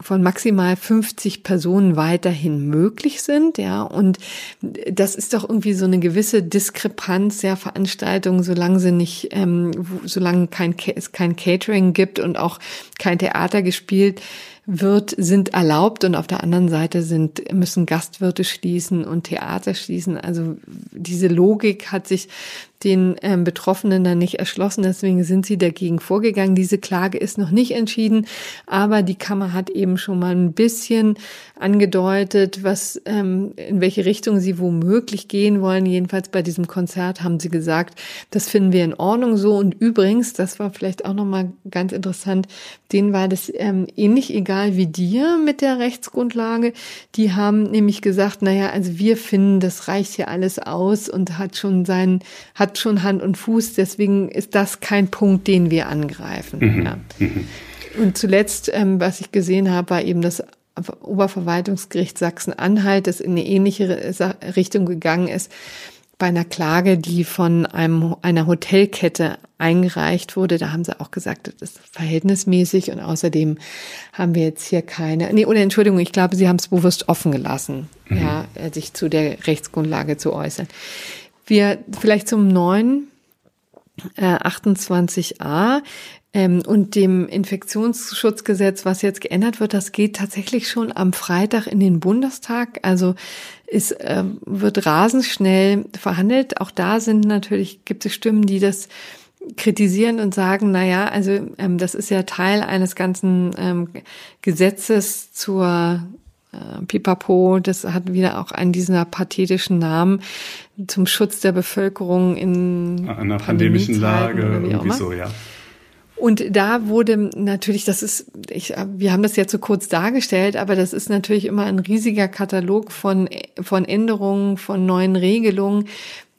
von maximal 50 Personen weiterhin möglich sind, ja. Und das ist doch irgendwie so eine gewisse Diskrepanz, ja, Veranstaltungen, solange sie nicht, ähm, solange kein, es kein Catering gibt und auch kein Theater gespielt wird, sind erlaubt und auf der anderen Seite sind, müssen Gastwirte schließen und Theater schließen. Also diese Logik hat sich den ähm, Betroffenen dann nicht erschlossen. Deswegen sind sie dagegen vorgegangen. Diese Klage ist noch nicht entschieden, aber die Kammer hat eben schon mal ein bisschen angedeutet, was ähm, in welche Richtung sie womöglich gehen wollen. Jedenfalls bei diesem Konzert haben sie gesagt, das finden wir in Ordnung so. Und übrigens, das war vielleicht auch noch mal ganz interessant, denen war das ähm, ähnlich egal wie dir mit der Rechtsgrundlage. Die haben nämlich gesagt, na ja, also wir finden, das reicht hier alles aus und hat schon sein hat hat schon Hand und Fuß, deswegen ist das kein Punkt, den wir angreifen. Mhm. Ja. Mhm. Und zuletzt, ähm, was ich gesehen habe, war eben das Oberverwaltungsgericht Sachsen-Anhalt, das in eine ähnliche Richtung gegangen ist, bei einer Klage, die von einem, einer Hotelkette eingereicht wurde. Da haben sie auch gesagt, das ist verhältnismäßig und außerdem haben wir jetzt hier keine, nee, oder Entschuldigung, ich glaube, sie haben es bewusst offen gelassen, mhm. ja, sich zu der Rechtsgrundlage zu äußern. Wir vielleicht zum neuen äh, 28a ähm, und dem Infektionsschutzgesetz, was jetzt geändert wird, das geht tatsächlich schon am Freitag in den Bundestag. Also es äh, wird rasend schnell verhandelt. Auch da sind natürlich, gibt es Stimmen, die das kritisieren und sagen, na ja, also ähm, das ist ja Teil eines ganzen ähm, Gesetzes zur äh, Pipapo, das hat wieder auch einen dieser pathetischen Namen zum Schutz der Bevölkerung in einer pandemischen Lage, irgendwie so, ja. Und da wurde natürlich, das ist, ich, wir haben das jetzt so kurz dargestellt, aber das ist natürlich immer ein riesiger Katalog von, von Änderungen, von neuen Regelungen.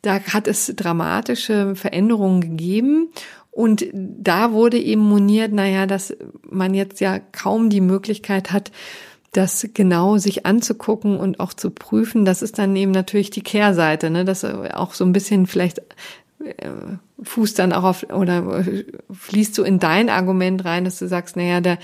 Da hat es dramatische Veränderungen gegeben. Und da wurde eben moniert, naja, dass man jetzt ja kaum die Möglichkeit hat, das genau sich anzugucken und auch zu prüfen, das ist dann eben natürlich die Kehrseite, ne? Das auch so ein bisschen vielleicht äh, fußt dann auch auf oder fließt so in dein Argument rein, dass du sagst, naja, der,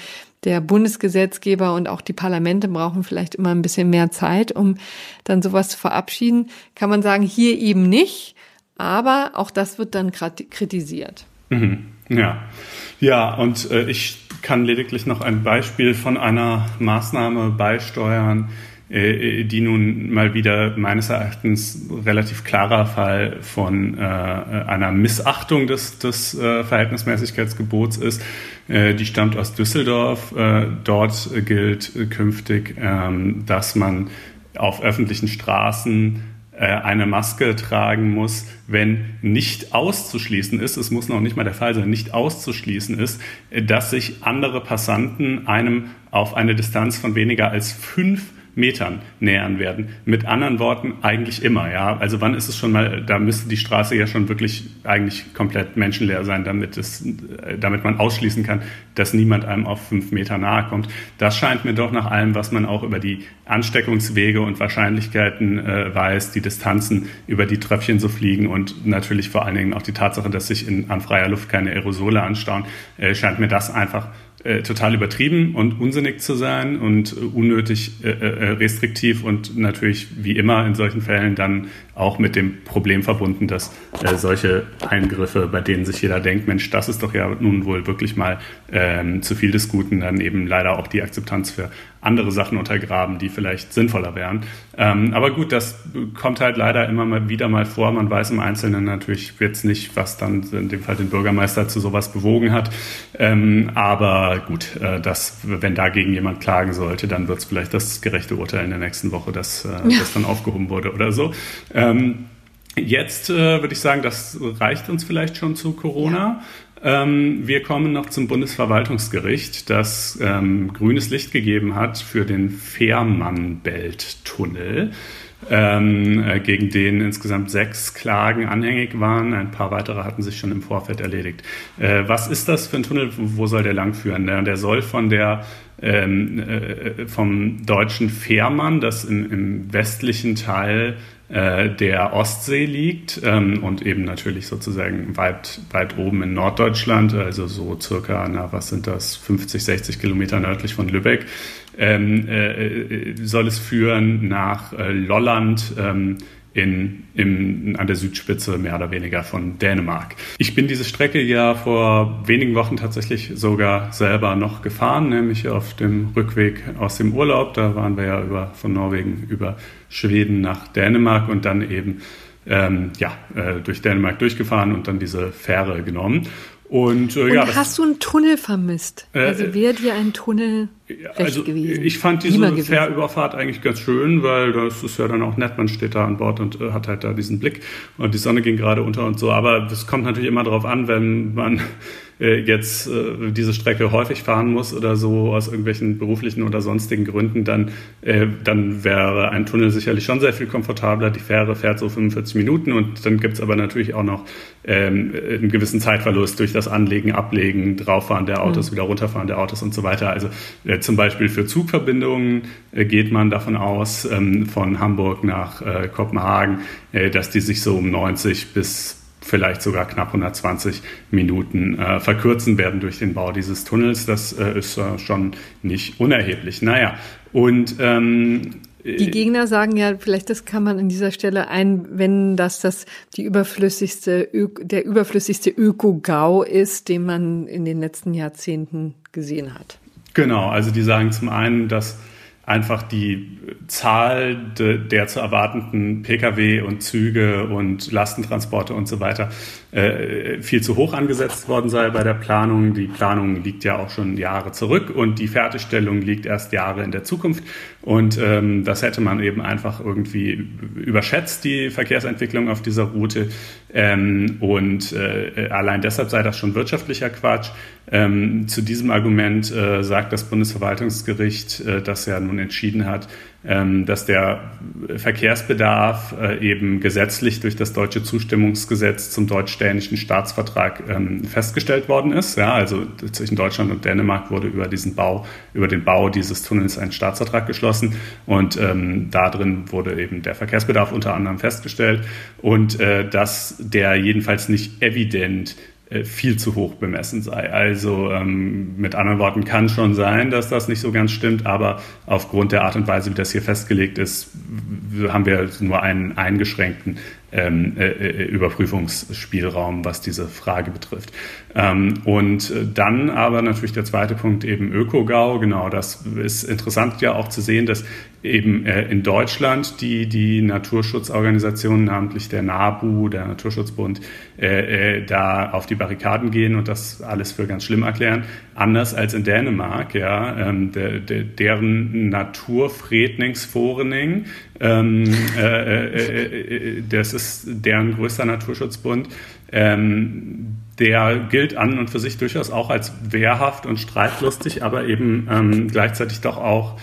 der Bundesgesetzgeber und auch die Parlamente brauchen vielleicht immer ein bisschen mehr Zeit, um dann sowas zu verabschieden. Kann man sagen, hier eben nicht, aber auch das wird dann kritisiert. Mhm. Ja, ja, und äh, ich kann lediglich noch ein Beispiel von einer Maßnahme beisteuern, äh, die nun mal wieder meines Erachtens relativ klarer Fall von äh, einer Missachtung des, des äh, Verhältnismäßigkeitsgebots ist. Äh, die stammt aus Düsseldorf. Äh, dort gilt künftig, ähm, dass man auf öffentlichen Straßen eine Maske tragen muss, wenn nicht auszuschließen ist, es muss noch nicht mal der Fall sein, nicht auszuschließen ist, dass sich andere Passanten einem auf eine Distanz von weniger als fünf Metern nähern werden. Mit anderen Worten eigentlich immer, ja. Also wann ist es schon mal, da müsste die Straße ja schon wirklich eigentlich komplett menschenleer sein, damit es, damit man ausschließen kann, dass niemand einem auf fünf Meter nahe kommt. Das scheint mir doch nach allem, was man auch über die Ansteckungswege und Wahrscheinlichkeiten äh, weiß, die Distanzen, über die Tröpfchen so fliegen und natürlich vor allen Dingen auch die Tatsache, dass sich in, an freier Luft keine Aerosole anstauen, äh, scheint mir das einfach äh, total übertrieben und unsinnig zu sein und äh, unnötig äh, äh, restriktiv und natürlich wie immer in solchen Fällen dann auch mit dem Problem verbunden, dass äh, solche Eingriffe, bei denen sich jeder denkt, Mensch, das ist doch ja nun wohl wirklich mal ähm, zu viel des Guten, dann eben leider auch die Akzeptanz für andere Sachen untergraben, die vielleicht sinnvoller wären. Ähm, aber gut, das kommt halt leider immer mal wieder mal vor. Man weiß im Einzelnen natürlich jetzt nicht, was dann in dem Fall den Bürgermeister zu sowas bewogen hat. Ähm, aber gut, äh, das, wenn dagegen jemand klagen sollte, dann wird es vielleicht das gerechte Urteil in der nächsten Woche, dass äh, ja. das dann aufgehoben wurde oder so. Ähm, Jetzt äh, würde ich sagen, das reicht uns vielleicht schon zu Corona. Ja. Ähm, wir kommen noch zum Bundesverwaltungsgericht, das ähm, grünes Licht gegeben hat für den Fährmann-Belt-Tunnel. Ähm, äh, gegen den insgesamt sechs Klagen anhängig waren. Ein paar weitere hatten sich schon im Vorfeld erledigt. Äh, was ist das für ein Tunnel? Wo soll der langführen? Der, der soll von der ähm, äh, vom deutschen Fährmann, das im, im westlichen Teil äh, der Ostsee liegt ähm, und eben natürlich sozusagen weit, weit oben in Norddeutschland, also so circa, na, was sind das, 50, 60 Kilometer nördlich von Lübeck, ähm, äh, äh, soll es führen nach äh, Lolland, ähm, in, in, an der Südspitze mehr oder weniger von Dänemark. Ich bin diese Strecke ja vor wenigen Wochen tatsächlich sogar selber noch gefahren, nämlich auf dem Rückweg aus dem Urlaub. Da waren wir ja über, von Norwegen über Schweden nach Dänemark und dann eben ähm, ja, äh, durch Dänemark durchgefahren und dann diese Fähre genommen. Und, äh, und ja, hast du einen Tunnel vermisst? Äh, also wäre dir ein Tunnel also, gewesen? Ich fand diese Fährüberfahrt eigentlich ganz schön, weil das ist ja dann auch nett, man steht da an Bord und äh, hat halt da diesen Blick und die Sonne ging gerade unter und so. Aber das kommt natürlich immer darauf an, wenn man äh, jetzt äh, diese Strecke häufig fahren muss oder so aus irgendwelchen beruflichen oder sonstigen Gründen, dann, äh, dann wäre ein Tunnel sicherlich schon sehr viel komfortabler. Die Fähre fährt so 45 Minuten und dann gibt's aber natürlich auch noch ähm, einen gewissen Zeitverlust durch das Anlegen, Ablegen, Drauffahren der Autos, mhm. wieder runterfahren der Autos und so weiter. Also äh, zum Beispiel für Zugverbindungen äh, geht man davon aus, ähm, von Hamburg nach äh, Kopenhagen, äh, dass die sich so um 90 bis vielleicht sogar knapp 120 Minuten äh, verkürzen werden durch den Bau dieses Tunnels. Das äh, ist äh, schon nicht unerheblich. Naja, und ähm, die Gegner sagen ja, vielleicht das kann man an dieser Stelle einwenden, dass das die überflüssigste, der überflüssigste Öko-GAU ist, den man in den letzten Jahrzehnten gesehen hat. Genau, also die sagen zum einen, dass einfach die Zahl de, der zu erwartenden Pkw und Züge und Lastentransporte und so weiter äh, viel zu hoch angesetzt worden sei bei der Planung. Die Planung liegt ja auch schon Jahre zurück und die Fertigstellung liegt erst Jahre in der Zukunft. Und ähm, das hätte man eben einfach irgendwie überschätzt, die Verkehrsentwicklung auf dieser Route. Ähm, und äh, allein deshalb sei das schon wirtschaftlicher Quatsch. Ähm, zu diesem Argument äh, sagt das Bundesverwaltungsgericht, äh, das ja nun entschieden hat, dass der Verkehrsbedarf äh, eben gesetzlich durch das deutsche Zustimmungsgesetz zum deutsch-dänischen Staatsvertrag ähm, festgestellt worden ist. Ja, also zwischen Deutschland und Dänemark wurde über diesen Bau, über den Bau dieses Tunnels ein Staatsvertrag geschlossen und ähm, da drin wurde eben der Verkehrsbedarf unter anderem festgestellt und äh, dass der jedenfalls nicht evident viel zu hoch bemessen sei. Also ähm, mit anderen Worten kann schon sein, dass das nicht so ganz stimmt, aber aufgrund der Art und Weise, wie das hier festgelegt ist, haben wir nur einen eingeschränkten ähm, äh, äh, Überprüfungsspielraum, was diese Frage betrifft. Ähm, und dann aber natürlich der zweite Punkt eben Ökogau. Genau, das ist interessant ja auch zu sehen, dass eben äh, in Deutschland die, die Naturschutzorganisationen, namentlich der NABU, der Naturschutzbund, äh, äh, da auf die Barrikaden gehen und das alles für ganz schlimm erklären. Anders als in Dänemark, ja, ähm, de, de, deren Naturfredningsforening, ähm, äh, äh, äh, das ist deren größter Naturschutzbund, ähm, der gilt an und für sich durchaus auch als wehrhaft und streitlustig, aber eben ähm, gleichzeitig doch auch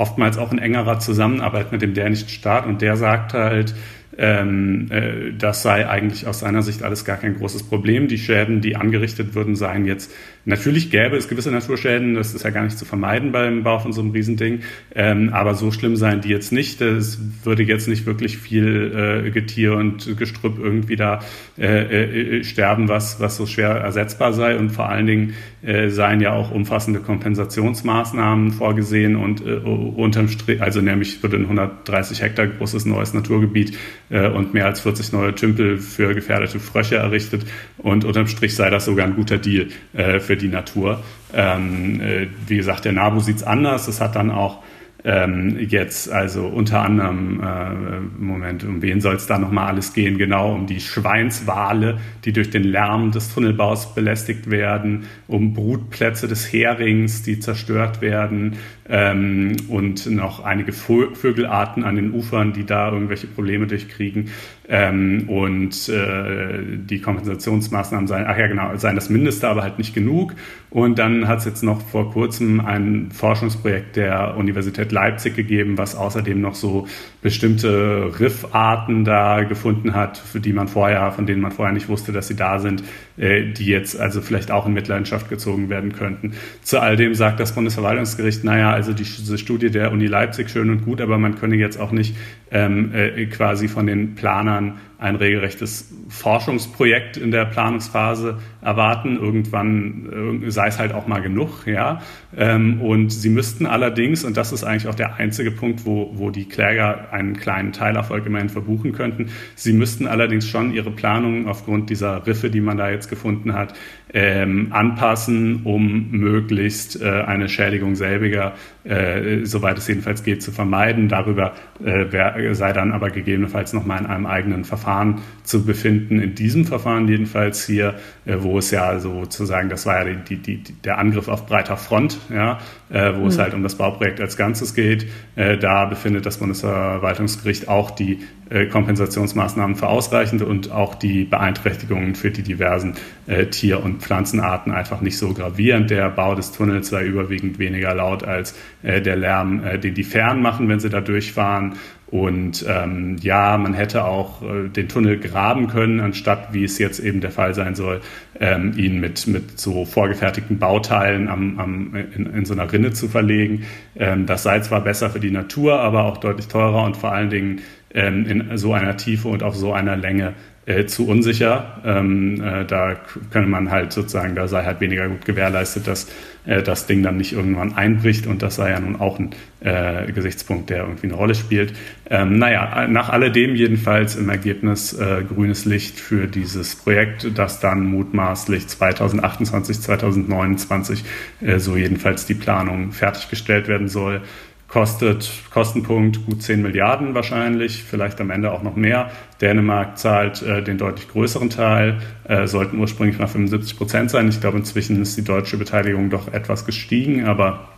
oftmals auch in engerer Zusammenarbeit mit dem dänischen Staat und der sagt halt, ähm, äh, das sei eigentlich aus seiner Sicht alles gar kein großes Problem. Die Schäden, die angerichtet würden, seien jetzt Natürlich gäbe es gewisse Naturschäden, das ist ja gar nicht zu vermeiden beim Bau von so einem Riesending, ähm, aber so schlimm seien die jetzt nicht. Es würde jetzt nicht wirklich viel äh, Getier und Gestrüpp irgendwie da äh, äh, sterben, was, was so schwer ersetzbar sei. Und vor allen Dingen äh, seien ja auch umfassende Kompensationsmaßnahmen vorgesehen und äh, unterm Strich, also nämlich würde ein 130 Hektar großes neues Naturgebiet äh, und mehr als 40 neue Tümpel für gefährdete Frösche errichtet. Und unterm Strich sei das sogar ein guter Deal äh, für die Natur. Ähm, äh, wie gesagt, der NABU sieht es anders. Es hat dann auch ähm, jetzt also unter anderem, äh, Moment, um wen soll es da nochmal alles gehen? Genau, um die Schweinswale, die durch den Lärm des Tunnelbaus belästigt werden, um Brutplätze des Herings, die zerstört werden ähm, und noch einige Vögelarten an den Ufern, die da irgendwelche Probleme durchkriegen. Ähm, und äh, die Kompensationsmaßnahmen seien, ach ja genau, seien das Mindeste, aber halt nicht genug. Und dann hat es jetzt noch vor kurzem ein Forschungsprojekt der Universität Leipzig gegeben, was außerdem noch so bestimmte Riffarten da gefunden hat, für die man vorher, von denen man vorher nicht wusste, dass sie da sind, äh, die jetzt also vielleicht auch in Mitleidenschaft gezogen werden könnten. Zu all dem sagt das Bundesverwaltungsgericht, naja, also die, diese Studie der Uni Leipzig schön und gut, aber man könne jetzt auch nicht ähm, äh, quasi von den Planern ein regelrechtes Forschungsprojekt in der Planungsphase erwarten. Irgendwann äh, sei es halt auch mal genug, ja. Ähm, und sie müssten allerdings, und das ist eigentlich auch der einzige Punkt, wo, wo die Kläger einen kleinen Teilerfolg immerhin verbuchen könnten, sie müssten allerdings schon ihre Planungen aufgrund dieser Riffe, die man da jetzt gefunden hat, ähm, anpassen, um möglichst äh, eine Schädigung selbiger, äh, soweit es jedenfalls geht, zu vermeiden. Darüber äh, wär, sei dann aber gegebenenfalls nochmal in einem eigenen Verfahren zu befinden. In diesem Verfahren jedenfalls hier, äh, wo es ja sozusagen, das war ja die, die, die, der Angriff auf breiter Front, ja, äh, wo mhm. es halt um das Bauprojekt als Ganzes geht. Äh, da befindet das Bundesverwaltungsgericht auch die äh, Kompensationsmaßnahmen für ausreichende und auch die Beeinträchtigungen für die diversen äh, Tier- und Pflanzenarten einfach nicht so gravierend. Der Bau des Tunnels war überwiegend weniger laut als äh, der Lärm, äh, den die Fähren machen, wenn sie da durchfahren. Und ähm, ja, man hätte auch äh, den Tunnel graben können, anstatt, wie es jetzt eben der Fall sein soll, ähm, ihn mit, mit so vorgefertigten Bauteilen am, am, in, in so einer Rinne zu verlegen. Ähm, das sei zwar besser für die Natur, aber auch deutlich teurer und vor allen Dingen ähm, in so einer Tiefe und auf so einer Länge äh, zu unsicher. Ähm, äh, da könnte man halt sozusagen, da sei halt weniger gut gewährleistet, dass äh, das Ding dann nicht irgendwann einbricht und das sei ja nun auch ein äh, Gesichtspunkt, der irgendwie eine Rolle spielt. Ähm, naja, nach alledem jedenfalls im Ergebnis äh, grünes Licht für dieses Projekt, das dann mutmaßlich 2028, 2029 äh, so jedenfalls die Planung fertiggestellt werden soll kostet Kostenpunkt gut 10 Milliarden wahrscheinlich, vielleicht am Ende auch noch mehr. Dänemark zahlt äh, den deutlich größeren Teil, äh, sollten ursprünglich mal 75 Prozent sein. Ich glaube, inzwischen ist die deutsche Beteiligung doch etwas gestiegen, aber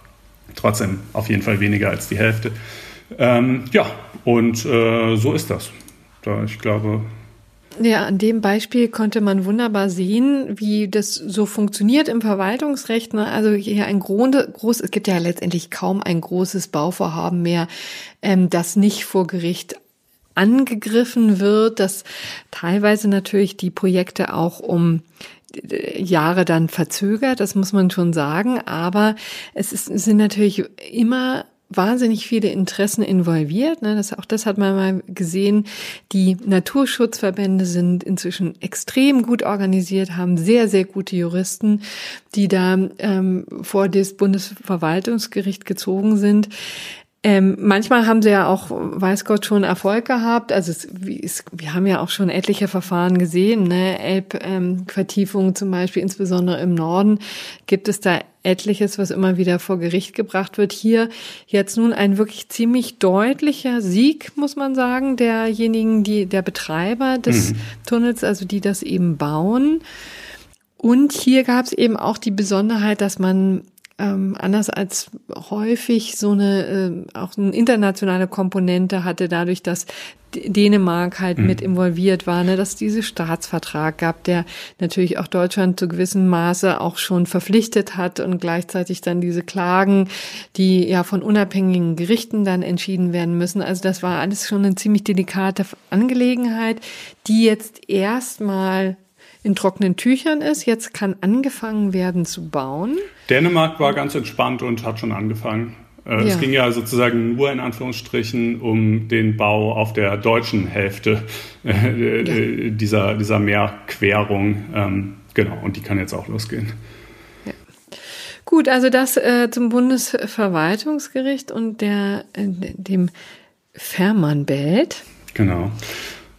trotzdem auf jeden Fall weniger als die Hälfte. Ähm, ja, und äh, so ist das. Da ich glaube, ja, an dem Beispiel konnte man wunderbar sehen, wie das so funktioniert im Verwaltungsrecht. Ne? Also hier ein groß, es gibt ja letztendlich kaum ein großes Bauvorhaben mehr, ähm, das nicht vor Gericht angegriffen wird, dass teilweise natürlich die Projekte auch um äh, Jahre dann verzögert, das muss man schon sagen, aber es, ist, es sind natürlich immer wahnsinnig viele Interessen involviert. Ne? Das, auch das hat man mal gesehen. Die Naturschutzverbände sind inzwischen extrem gut organisiert, haben sehr, sehr gute Juristen, die da ähm, vor das Bundesverwaltungsgericht gezogen sind. Ähm, manchmal haben sie ja auch, weiß Gott, schon Erfolg gehabt. Also es, es, wir haben ja auch schon etliche Verfahren gesehen, ne? Elbvertiefungen ähm, zum Beispiel, insbesondere im Norden, gibt es da etliches, was immer wieder vor Gericht gebracht wird. Hier jetzt nun ein wirklich ziemlich deutlicher Sieg, muss man sagen, derjenigen, die der Betreiber des mhm. Tunnels, also die das eben bauen. Und hier gab es eben auch die Besonderheit, dass man ähm, anders als häufig so eine äh, auch eine internationale Komponente hatte, dadurch, dass Dänemark halt mhm. mit involviert war, ne, dass diese Staatsvertrag gab, der natürlich auch Deutschland zu gewissem Maße auch schon verpflichtet hat und gleichzeitig dann diese Klagen, die ja von unabhängigen Gerichten dann entschieden werden müssen. Also das war alles schon eine ziemlich delikate Angelegenheit, die jetzt erstmal in trockenen Tüchern ist. Jetzt kann angefangen werden zu bauen. Dänemark war ganz entspannt und hat schon angefangen. Äh, ja. Es ging ja sozusagen nur in Anführungsstrichen um den Bau auf der deutschen Hälfte äh, ja. dieser, dieser Meerquerung. Ähm, genau, und die kann jetzt auch losgehen. Ja. Gut, also das äh, zum Bundesverwaltungsgericht und der, äh, dem Fährmann-Belt. Genau.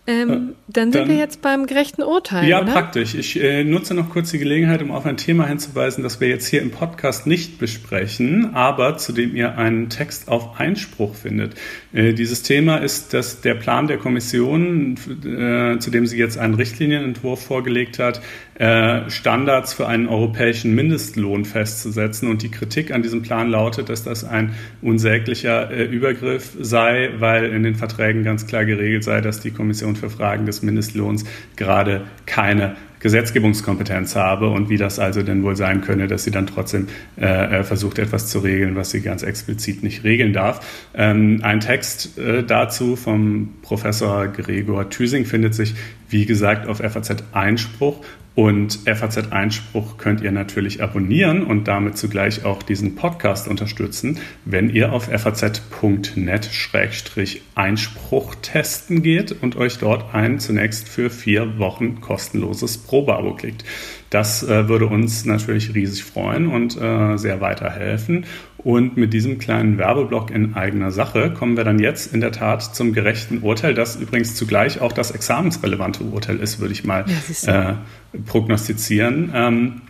Ähm, äh, dann sind dann, wir jetzt beim gerechten Urteil. Ja, oder? praktisch. Ich äh, nutze noch kurz die Gelegenheit, um auf ein Thema hinzuweisen, das wir jetzt hier im Podcast nicht besprechen, aber zu dem ihr einen Text auf Einspruch findet. Äh, dieses Thema ist dass der Plan der Kommission, äh, zu dem sie jetzt einen Richtlinienentwurf vorgelegt hat, Standards für einen europäischen Mindestlohn festzusetzen. Und die Kritik an diesem Plan lautet, dass das ein unsäglicher äh, Übergriff sei, weil in den Verträgen ganz klar geregelt sei, dass die Kommission für Fragen des Mindestlohns gerade keine Gesetzgebungskompetenz habe und wie das also denn wohl sein könne, dass sie dann trotzdem äh, äh, versucht, etwas zu regeln, was sie ganz explizit nicht regeln darf. Ähm, ein Text äh, dazu vom Professor Gregor Thüsing findet sich, wie gesagt, auf FAZ Einspruch und FAZ Einspruch könnt ihr natürlich abonnieren und damit zugleich auch diesen Podcast unterstützen, wenn ihr auf faz.net-einspruch testen geht und euch dort ein zunächst für vier Wochen kostenloses Probeabo klickt. Das äh, würde uns natürlich riesig freuen und äh, sehr weiterhelfen. Und mit diesem kleinen Werbeblock in eigener Sache kommen wir dann jetzt in der Tat zum gerechten Urteil, das übrigens zugleich auch das examensrelevante Urteil ist, würde ich mal ja, äh, prognostizieren. Ähm,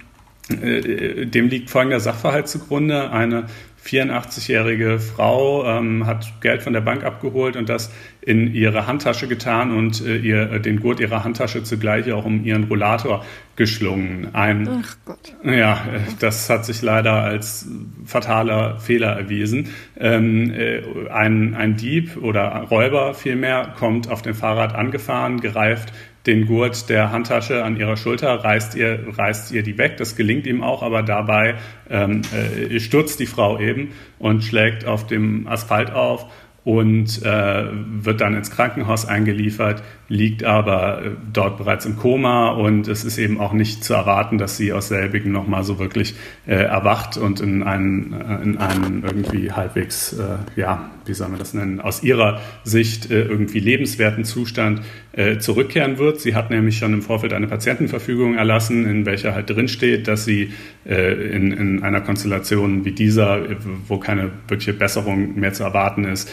äh, dem liegt folgender Sachverhalt zugrunde. Eine 84-jährige Frau ähm, hat Geld von der Bank abgeholt und das in ihre Handtasche getan und äh, ihr äh, den Gurt ihrer Handtasche zugleich auch um ihren Rollator geschlungen. Ein, Ach Gott. Ja, äh, das hat sich leider als fataler Fehler erwiesen. Ähm, äh, ein, ein Dieb oder Räuber vielmehr kommt auf dem Fahrrad angefahren, gereift den Gurt der Handtasche an ihrer Schulter, reißt ihr, reißt ihr die weg. Das gelingt ihm auch, aber dabei ähm, äh, stürzt die Frau eben und schlägt auf dem Asphalt auf und äh, wird dann ins Krankenhaus eingeliefert, liegt aber äh, dort bereits im Koma und es ist eben auch nicht zu erwarten, dass sie aus selbigen nochmal so wirklich äh, erwacht und in einen, äh, in einen irgendwie halbwegs, äh, ja, wie soll man das nennen, aus ihrer Sicht äh, irgendwie lebenswerten Zustand äh, zurückkehren wird. Sie hat nämlich schon im Vorfeld eine Patientenverfügung erlassen, in welcher halt drinsteht, dass sie in, in einer Konstellation wie dieser, wo keine wirkliche Besserung mehr zu erwarten ist,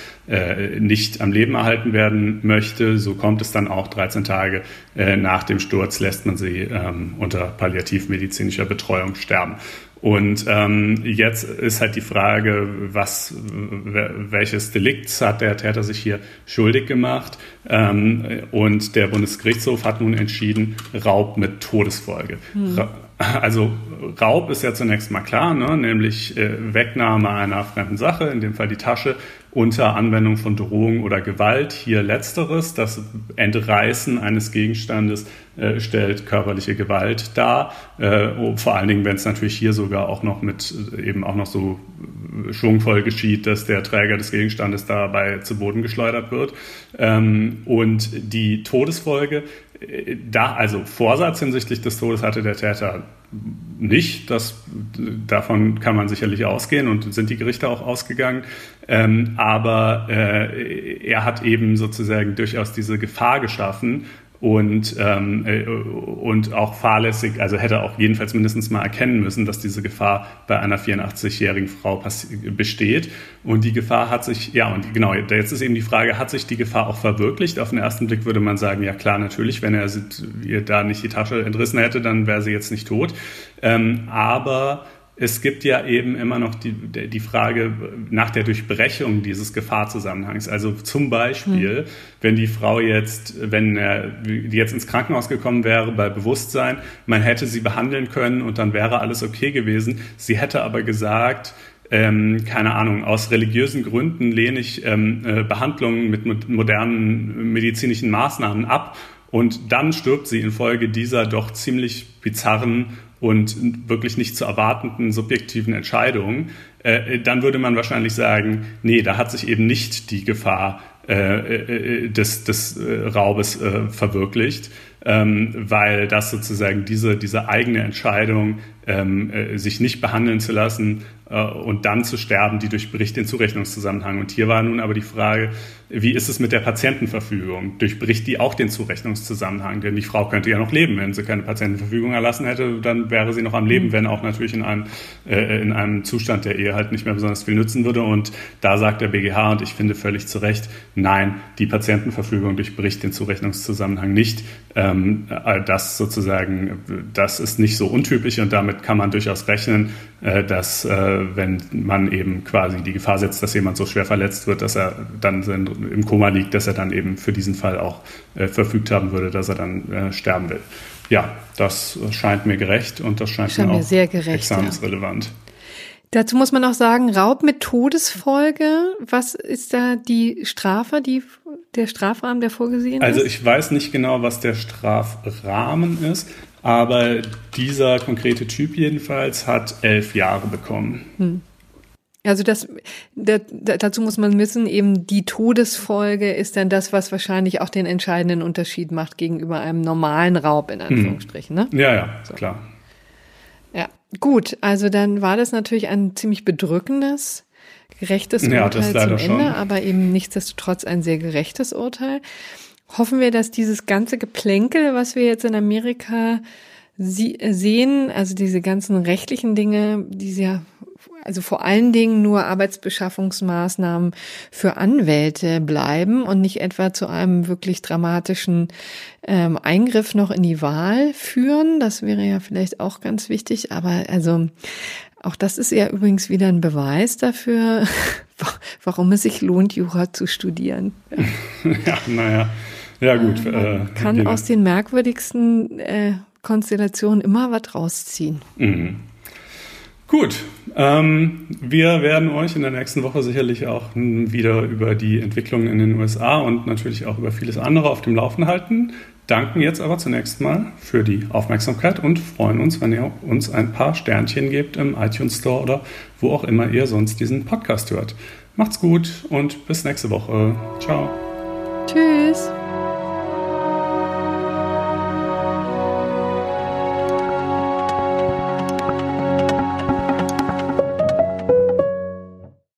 nicht am Leben erhalten werden möchte. So kommt es dann auch 13 Tage äh, nach dem Sturz, lässt man sie ähm, unter palliativmedizinischer Betreuung sterben. Und ähm, jetzt ist halt die Frage, was, welches Delikt hat der Täter sich hier schuldig gemacht? Ähm, und der Bundesgerichtshof hat nun entschieden, Raub mit Todesfolge. Hm. Also Raub ist ja zunächst mal klar, ne? nämlich äh, Wegnahme einer fremden Sache, in dem Fall die Tasche, unter Anwendung von Drohung oder Gewalt. Hier letzteres, das Entreißen eines Gegenstandes äh, stellt körperliche Gewalt dar. Äh, vor allen Dingen, wenn es natürlich hier sogar auch noch mit äh, eben auch noch so schwungvoll geschieht, dass der Träger des Gegenstandes dabei zu Boden geschleudert wird. Ähm, und die Todesfolge da, also Vorsatz hinsichtlich des Todes hatte der Täter nicht. Das, davon kann man sicherlich ausgehen und sind die Gerichte auch ausgegangen. Ähm, aber äh, er hat eben sozusagen durchaus diese Gefahr geschaffen und, ähm, äh, und auch fahrlässig, also hätte auch jedenfalls mindestens mal erkennen müssen, dass diese Gefahr bei einer 84-jährigen Frau besteht. Und die Gefahr hat sich, ja, und genau, jetzt ist eben die Frage, hat sich die Gefahr auch verwirklicht? Auf den ersten Blick würde man sagen, ja klar, natürlich, wenn er ihr da nicht die Tasche entrissen hätte, dann wäre sie jetzt nicht tot. Ähm, aber es gibt ja eben immer noch die, die Frage nach der Durchbrechung dieses Gefahrzusammenhangs. Also zum Beispiel, mhm. wenn die Frau jetzt, wenn er, die jetzt ins Krankenhaus gekommen wäre bei Bewusstsein, man hätte sie behandeln können und dann wäre alles okay gewesen. Sie hätte aber gesagt, ähm, keine Ahnung, aus religiösen Gründen lehne ich ähm, äh, Behandlungen mit modernen medizinischen Maßnahmen ab und dann stirbt sie infolge dieser doch ziemlich bizarren und wirklich nicht zu erwartenden subjektiven Entscheidungen, äh, dann würde man wahrscheinlich sagen, nee, da hat sich eben nicht die Gefahr äh, äh, des, des äh, Raubes äh, verwirklicht, ähm, weil das sozusagen diese, diese eigene Entscheidung, ähm, äh, sich nicht behandeln zu lassen und dann zu sterben, die durchbricht den Zurechnungszusammenhang. Und hier war nun aber die Frage, wie ist es mit der Patientenverfügung? Durchbricht die auch den Zurechnungszusammenhang? Denn die Frau könnte ja noch leben. Wenn sie keine Patientenverfügung erlassen hätte, dann wäre sie noch am Leben, mhm. wenn auch natürlich in einem, äh, in einem Zustand, der ihr halt nicht mehr besonders viel nützen würde. Und da sagt der BGH, und ich finde völlig zu Recht, nein, die Patientenverfügung durchbricht den Zurechnungszusammenhang nicht. Ähm, äh, das sozusagen, das ist nicht so untypisch und damit kann man durchaus rechnen, äh, dass äh, wenn man eben quasi die Gefahr setzt, dass jemand so schwer verletzt wird, dass er dann im Koma liegt, dass er dann eben für diesen Fall auch äh, verfügt haben würde, dass er dann äh, sterben will. Ja, das scheint mir gerecht und das scheint, scheint mir auch sehr gerecht, examensrelevant. Ja. Dazu muss man auch sagen, Raub mit Todesfolge. Was ist da die Strafe, die, der Strafrahmen, der vorgesehen also ist? Also ich weiß nicht genau, was der Strafrahmen ist, aber dieser konkrete Typ jedenfalls hat elf Jahre bekommen. Hm. Also das, da, dazu muss man wissen, eben die Todesfolge ist dann das, was wahrscheinlich auch den entscheidenden Unterschied macht gegenüber einem normalen Raub in hm. Anführungsstrichen. Ne? Ja, ja, so. klar. Ja, gut. Also dann war das natürlich ein ziemlich bedrückendes, gerechtes ja, Urteil zum Ende, schon. aber eben nichtsdestotrotz ein sehr gerechtes Urteil. Hoffen wir, dass dieses ganze Geplänkel, was wir jetzt in Amerika sehen, also diese ganzen rechtlichen Dinge, die ja also vor allen Dingen nur Arbeitsbeschaffungsmaßnahmen für Anwälte bleiben und nicht etwa zu einem wirklich dramatischen ähm, Eingriff noch in die Wahl führen. Das wäre ja vielleicht auch ganz wichtig. Aber also auch das ist ja übrigens wieder ein Beweis dafür, warum es sich lohnt, Jura zu studieren. Ja, naja. Ja, gut. Man äh, kann aus den merkwürdigsten äh, Konstellationen immer was rausziehen. Mhm. Gut, ähm, wir werden euch in der nächsten Woche sicherlich auch wieder über die Entwicklungen in den USA und natürlich auch über vieles andere auf dem Laufen halten. Danken jetzt aber zunächst mal für die Aufmerksamkeit und freuen uns, wenn ihr uns ein paar Sternchen gebt im iTunes Store oder wo auch immer ihr sonst diesen Podcast hört. Macht's gut und bis nächste Woche. Ciao. Tschüss.